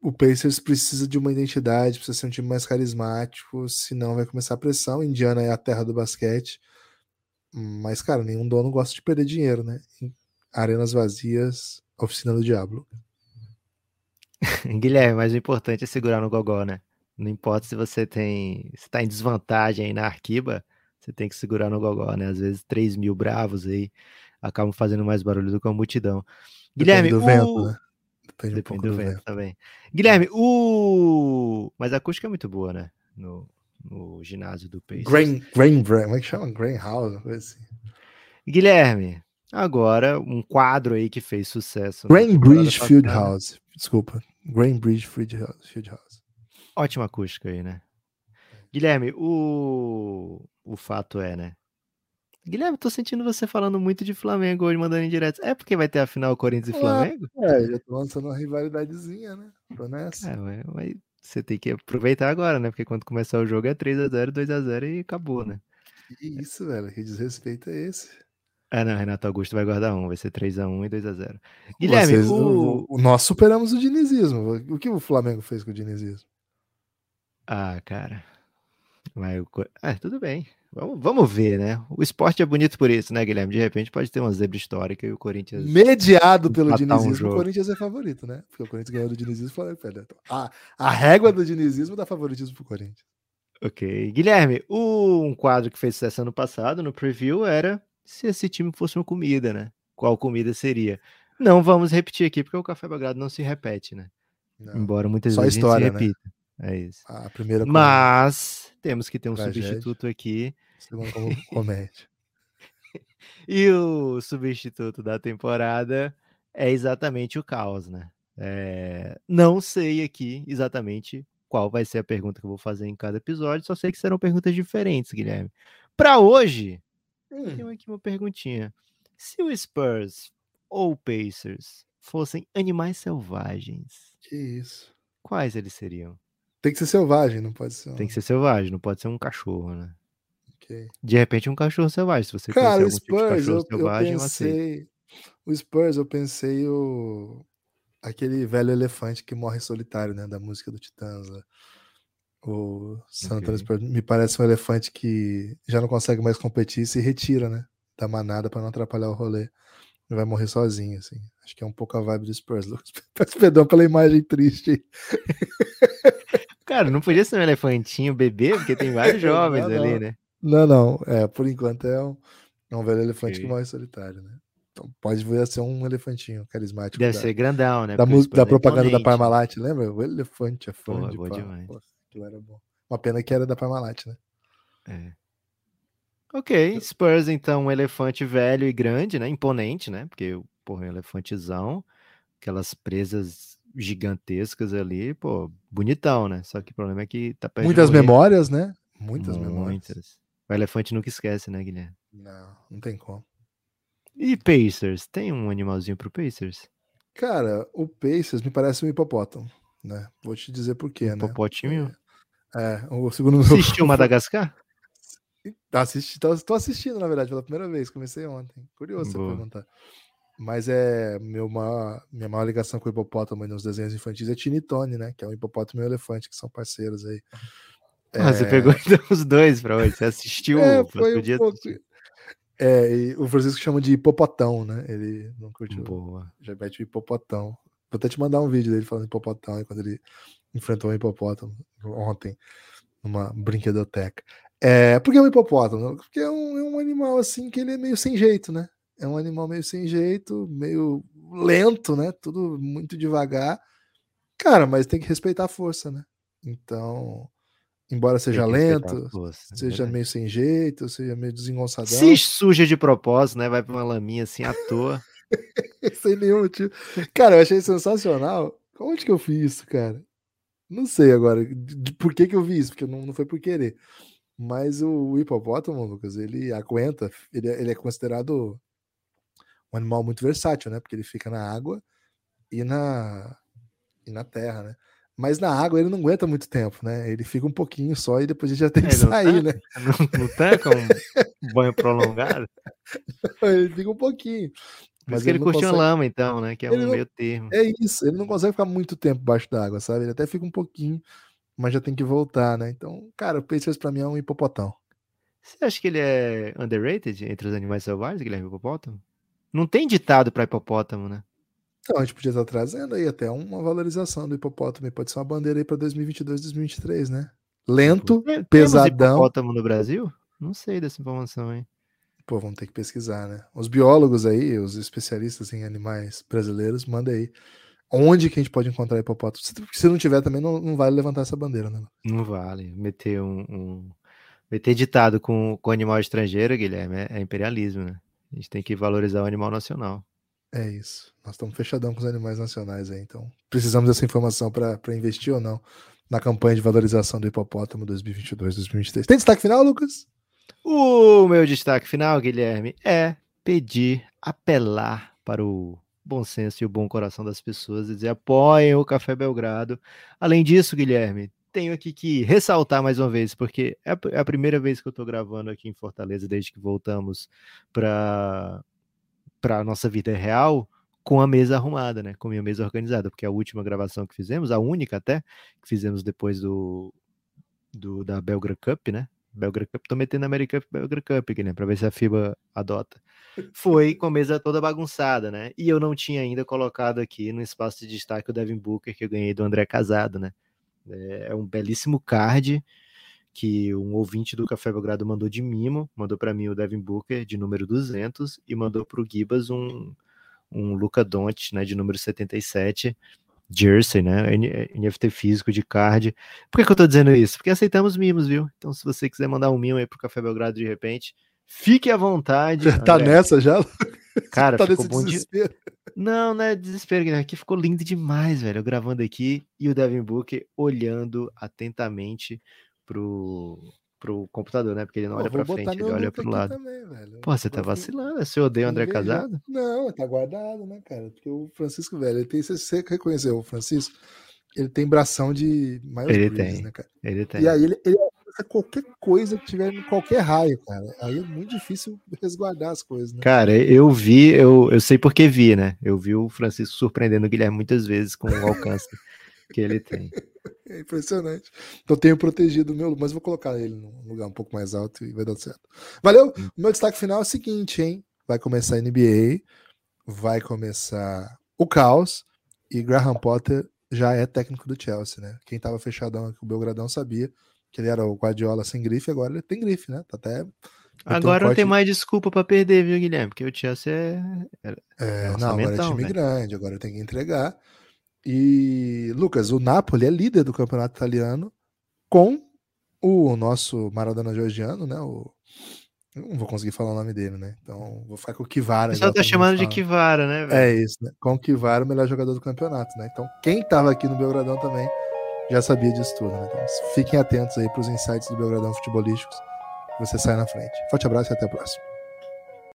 O Pacers precisa de uma identidade, precisa ser um time mais carismático, senão vai começar a pressão. Indiana é a terra do basquete. Mas, cara, nenhum dono gosta de perder dinheiro, né? Arenas vazias, oficina do diabo. Guilherme, mas o importante é segurar no gogó, né? Não importa se você tem. Se tá em desvantagem aí na arquiba, você tem que segurar no gogó, né? Às vezes 3 mil bravos aí acabam fazendo mais barulho do que a multidão. Guilherme, Depende do o... vento, né? Depende, Depende um do, do, vento, vento também. Guilherme, o. Mas a acústica é muito boa, né? No, no ginásio do Pacers. Grain, Grain, como é que chama? Grain House, assim. Guilherme, agora um quadro aí que fez sucesso. Grain Bridge Field House, desculpa. Grain Bridge Field House. Ótima acústica aí, né? Guilherme, o, o fato é, né? Guilherme, tô sentindo você falando muito de Flamengo hoje, mandando em direto. É porque vai ter a final Corinthians e Flamengo? É, já tô lançando uma rivalidadezinha, né? Tô nessa. É, mas você tem que aproveitar agora, né? Porque quando começar o jogo é 3x0, 2x0 e acabou, né? Que isso, velho. Que desrespeito é esse? Ah, não, Renato Augusto vai guardar um, vai ser 3x1 e 2x0. Guilherme, Vocês, o... o... nós superamos o dinizismo. O que o Flamengo fez com o dinizismo? Ah, cara. Mas, ah, tudo bem. Vamos, vamos ver, né? O esporte é bonito por isso, né, Guilherme? De repente pode ter uma zebra histórica e o Corinthians. Mediado pelo dinizismo, um o Corinthians é favorito, né? Porque o Corinthians ganhou do dinizismo e falou, a, a régua do dinizismo dá favoritismo pro Corinthians. Ok. Guilherme, um quadro que fez sucesso ano passado no preview era se esse time fosse uma comida, né? Qual comida seria? Não vamos repetir aqui, porque o Café Belgrado não se repete, né? Não. Embora muitas Só vezes história, se né? repita. Né? É isso. A primeira Mas temos que ter um tragédia. substituto aqui. Segundo como comédia. e o substituto da temporada é exatamente o caos, né? É... Não sei aqui exatamente qual vai ser a pergunta que eu vou fazer em cada episódio, só sei que serão perguntas diferentes, Guilherme. Para hoje, hum. tenho aqui uma perguntinha. Se o Spurs ou o Pacers fossem animais selvagens, que isso? Quais eles seriam? Tem que ser selvagem, não pode ser. Tem que ser selvagem, não pode ser um cachorro, né? Okay. De repente um cachorro selvagem, se você Cara, o Spurs, tipo eu, selvagem, eu pensei, o Spurs, eu pensei o aquele velho elefante que morre solitário, né, da música do Titãs. Né? O San Antonio Spurs me parece um elefante que já não consegue mais competir e se retira, né? Da manada para não atrapalhar o rolê. Ele vai morrer sozinho, assim. Acho que é um pouco a vibe do Spurs. Peço perdão pela imagem triste. Cara, não podia ser um elefantinho bebê, porque tem vários jovens não, ali, né? Não, não. É, por enquanto é um, é um velho elefante okay. que morre solitário, né? Então pode vir a ser um elefantinho carismático. Deve da, ser grandão, né? Da, da propaganda da Parmalat, lembra? O elefante é fã Pô, de boa demais. Pô, era bom. Uma pena que era da Parmalat, né? É. Ok, Spurs, então, um elefante velho e grande, né? Imponente, né? Porque, porra, um elefantezão, aquelas presas gigantescas ali, pô, bonitão, né? Só que o problema é que tá perto Muitas memórias, né? Muitas, Muitas memórias. O elefante nunca esquece, né, Guilherme? Não, não tem como. E Pacers? Tem um animalzinho pro Pacers? Cara, o Pacers me parece um hipopótamo, né? Vou te dizer por quê, né? Hipopótimo? É, o segundo... Assistiu Madagascar? Assisti, tô, tô, assistindo, na verdade, pela primeira vez. Comecei ontem. Curioso Boa. você perguntar. Mas é meu maior, minha maior ligação com o hipopótamo nos desenhos infantis é Tinitone, né? Que é o hipopótamo e o elefante, que são parceiros aí. Ah, é... você pegou então os dois pra hoje. Você assistiu é, foi um pouco... É, o Francisco chama de hipopotão, né? Ele não curtiu. Boa. Já mete o hipopotão. Vou até te mandar um vídeo dele falando hipopotão, quando ele enfrentou um hipopótamo ontem, numa brinquedoteca. É, por que um hipopótamo? Porque é um, é um animal assim que ele é meio sem jeito, né? É um animal meio sem jeito, meio lento, né? Tudo muito devagar. Cara, mas tem que respeitar a força, né? Então, embora seja lento, força, é seja meio sem jeito, seja meio desengonçadão. Se suja de propósito, né? Vai pra uma laminha assim à toa. sem nenhum motivo. Cara, eu achei sensacional. Onde que eu fiz isso, cara? Não sei agora por que, que eu vi isso, porque não, não foi por querer. Mas o, hipopótamo, Lucas, ele aguenta, ele, é, ele é considerado um animal muito versátil, né? Porque ele fica na água e na, e na terra, né? Mas na água ele não aguenta muito tempo, né? Ele fica um pouquinho só e depois ele já tem que sair, né? Não, não com um banho prolongado? ele fica um pouquinho. Mas ele, ele curte consegue... lama, então, né? Que é ele um não... meio termo. É isso, ele não consegue ficar muito tempo embaixo d'água, sabe? Ele até fica um pouquinho mas já tem que voltar, né? Então, cara, o Pacers pra mim é um hipopotão. Você acha que ele é underrated entre os animais selvagens, Guilherme Hipopótamo? Não tem ditado para hipopótamo, né? Então, a gente podia estar trazendo aí até uma valorização do hipopótamo. Pode ser uma bandeira aí para 2022, 2023, né? Lento, pesadão. hipopótamo no Brasil? Não sei dessa informação, hein? Pô, vamos ter que pesquisar, né? Os biólogos aí, os especialistas em animais brasileiros, manda aí onde que a gente pode encontrar hipopótamo. Se, se não tiver também, não, não, vale levantar essa bandeira, né? Não vale. Meter um, um... meter ditado com, com animal estrangeiro, Guilherme, é, é, imperialismo, né? A gente tem que valorizar o animal nacional. É isso. Nós estamos fechadão com os animais nacionais aí, então precisamos dessa informação para investir ou não na campanha de valorização do hipopótamo 2022-2023. Tem destaque final, Lucas? O meu destaque final, Guilherme, é pedir, apelar para o bom senso e o bom coração das pessoas e dizer apoiem o Café Belgrado. Além disso, Guilherme, tenho aqui que ressaltar mais uma vez, porque é, é a primeira vez que eu estou gravando aqui em Fortaleza desde que voltamos para a nossa vida real com a mesa arrumada, né? Com minha mesa organizada, porque a última gravação que fizemos, a única até, que fizemos depois do, do da Belgra Cup, né? Belgra Cup, tô metendo American Cup, Belgra Cup aqui, né? Para ver se a FIBA adota foi com a mesa toda bagunçada, né? E eu não tinha ainda colocado aqui no espaço de destaque o Devin Booker que eu ganhei do André Casado, né? É, é um belíssimo card que um ouvinte do Café Belgrado mandou de mimo, mandou para mim o Devin Booker de número 200 e mandou para o Gibas um, um Luca Doncic, né, de número 77, jersey, né, NFT físico de card. Por que, que eu tô dizendo isso? Porque aceitamos mimos, viu? Então se você quiser mandar um mimo aí pro Café Belgrado de repente, Fique à vontade. Já tá nessa já? Cara, tá ficou bom desespero. De... Não, não é desespero, né? Aqui ficou lindo demais, velho. Eu gravando aqui e o Devin Book olhando atentamente pro, pro computador, né? Porque ele não Pô, olha pra frente, ele olha pro lado. Também, Pô, você tá vacilando. Você odeia o André Casado? Não, tá guardado, né, cara? Porque o Francisco, velho, ele tem. Você reconheceu o Francisco? Ele tem bração de maior ele tem, né, cara? Ele tem. E aí ele, ele qualquer coisa que tiver em qualquer raio, cara. Aí é muito difícil resguardar as coisas, né? Cara, eu vi, eu, eu sei porque vi, né? Eu vi o Francisco surpreendendo o Guilherme muitas vezes com o alcance que ele tem. É impressionante. Então tenho protegido o meu, mas vou colocar ele num lugar um pouco mais alto e vai dar certo. Valeu! O meu destaque final é o seguinte, hein? Vai começar a NBA, vai começar o caos e Graham Potter já é técnico do Chelsea, né? Quem tava fechadão aqui, o Belgradão sabia que ele era o Guardiola sem grife, agora ele tem grife, né? Tá até Agora um não tem mais desculpa para perder, viu, Guilherme? Porque o Chelsea é. é, é não, agora é time né? grande, agora tem que entregar. E, Lucas, o Napoli é líder do campeonato italiano com o nosso Maradona georgiano, né? O... Eu não vou conseguir falar o nome dele, né? Então vou ficar com o Kivara. Você tá chamando de Kivara, né? Velho? É isso, né? Com o Kivara, o melhor jogador do campeonato, né? Então quem tava aqui no Belgradão também já sabia disso tudo, né? Então fiquem atentos aí para os insights do Belgradão futebolísticos. Você sai na frente. Forte abraço e até a próxima.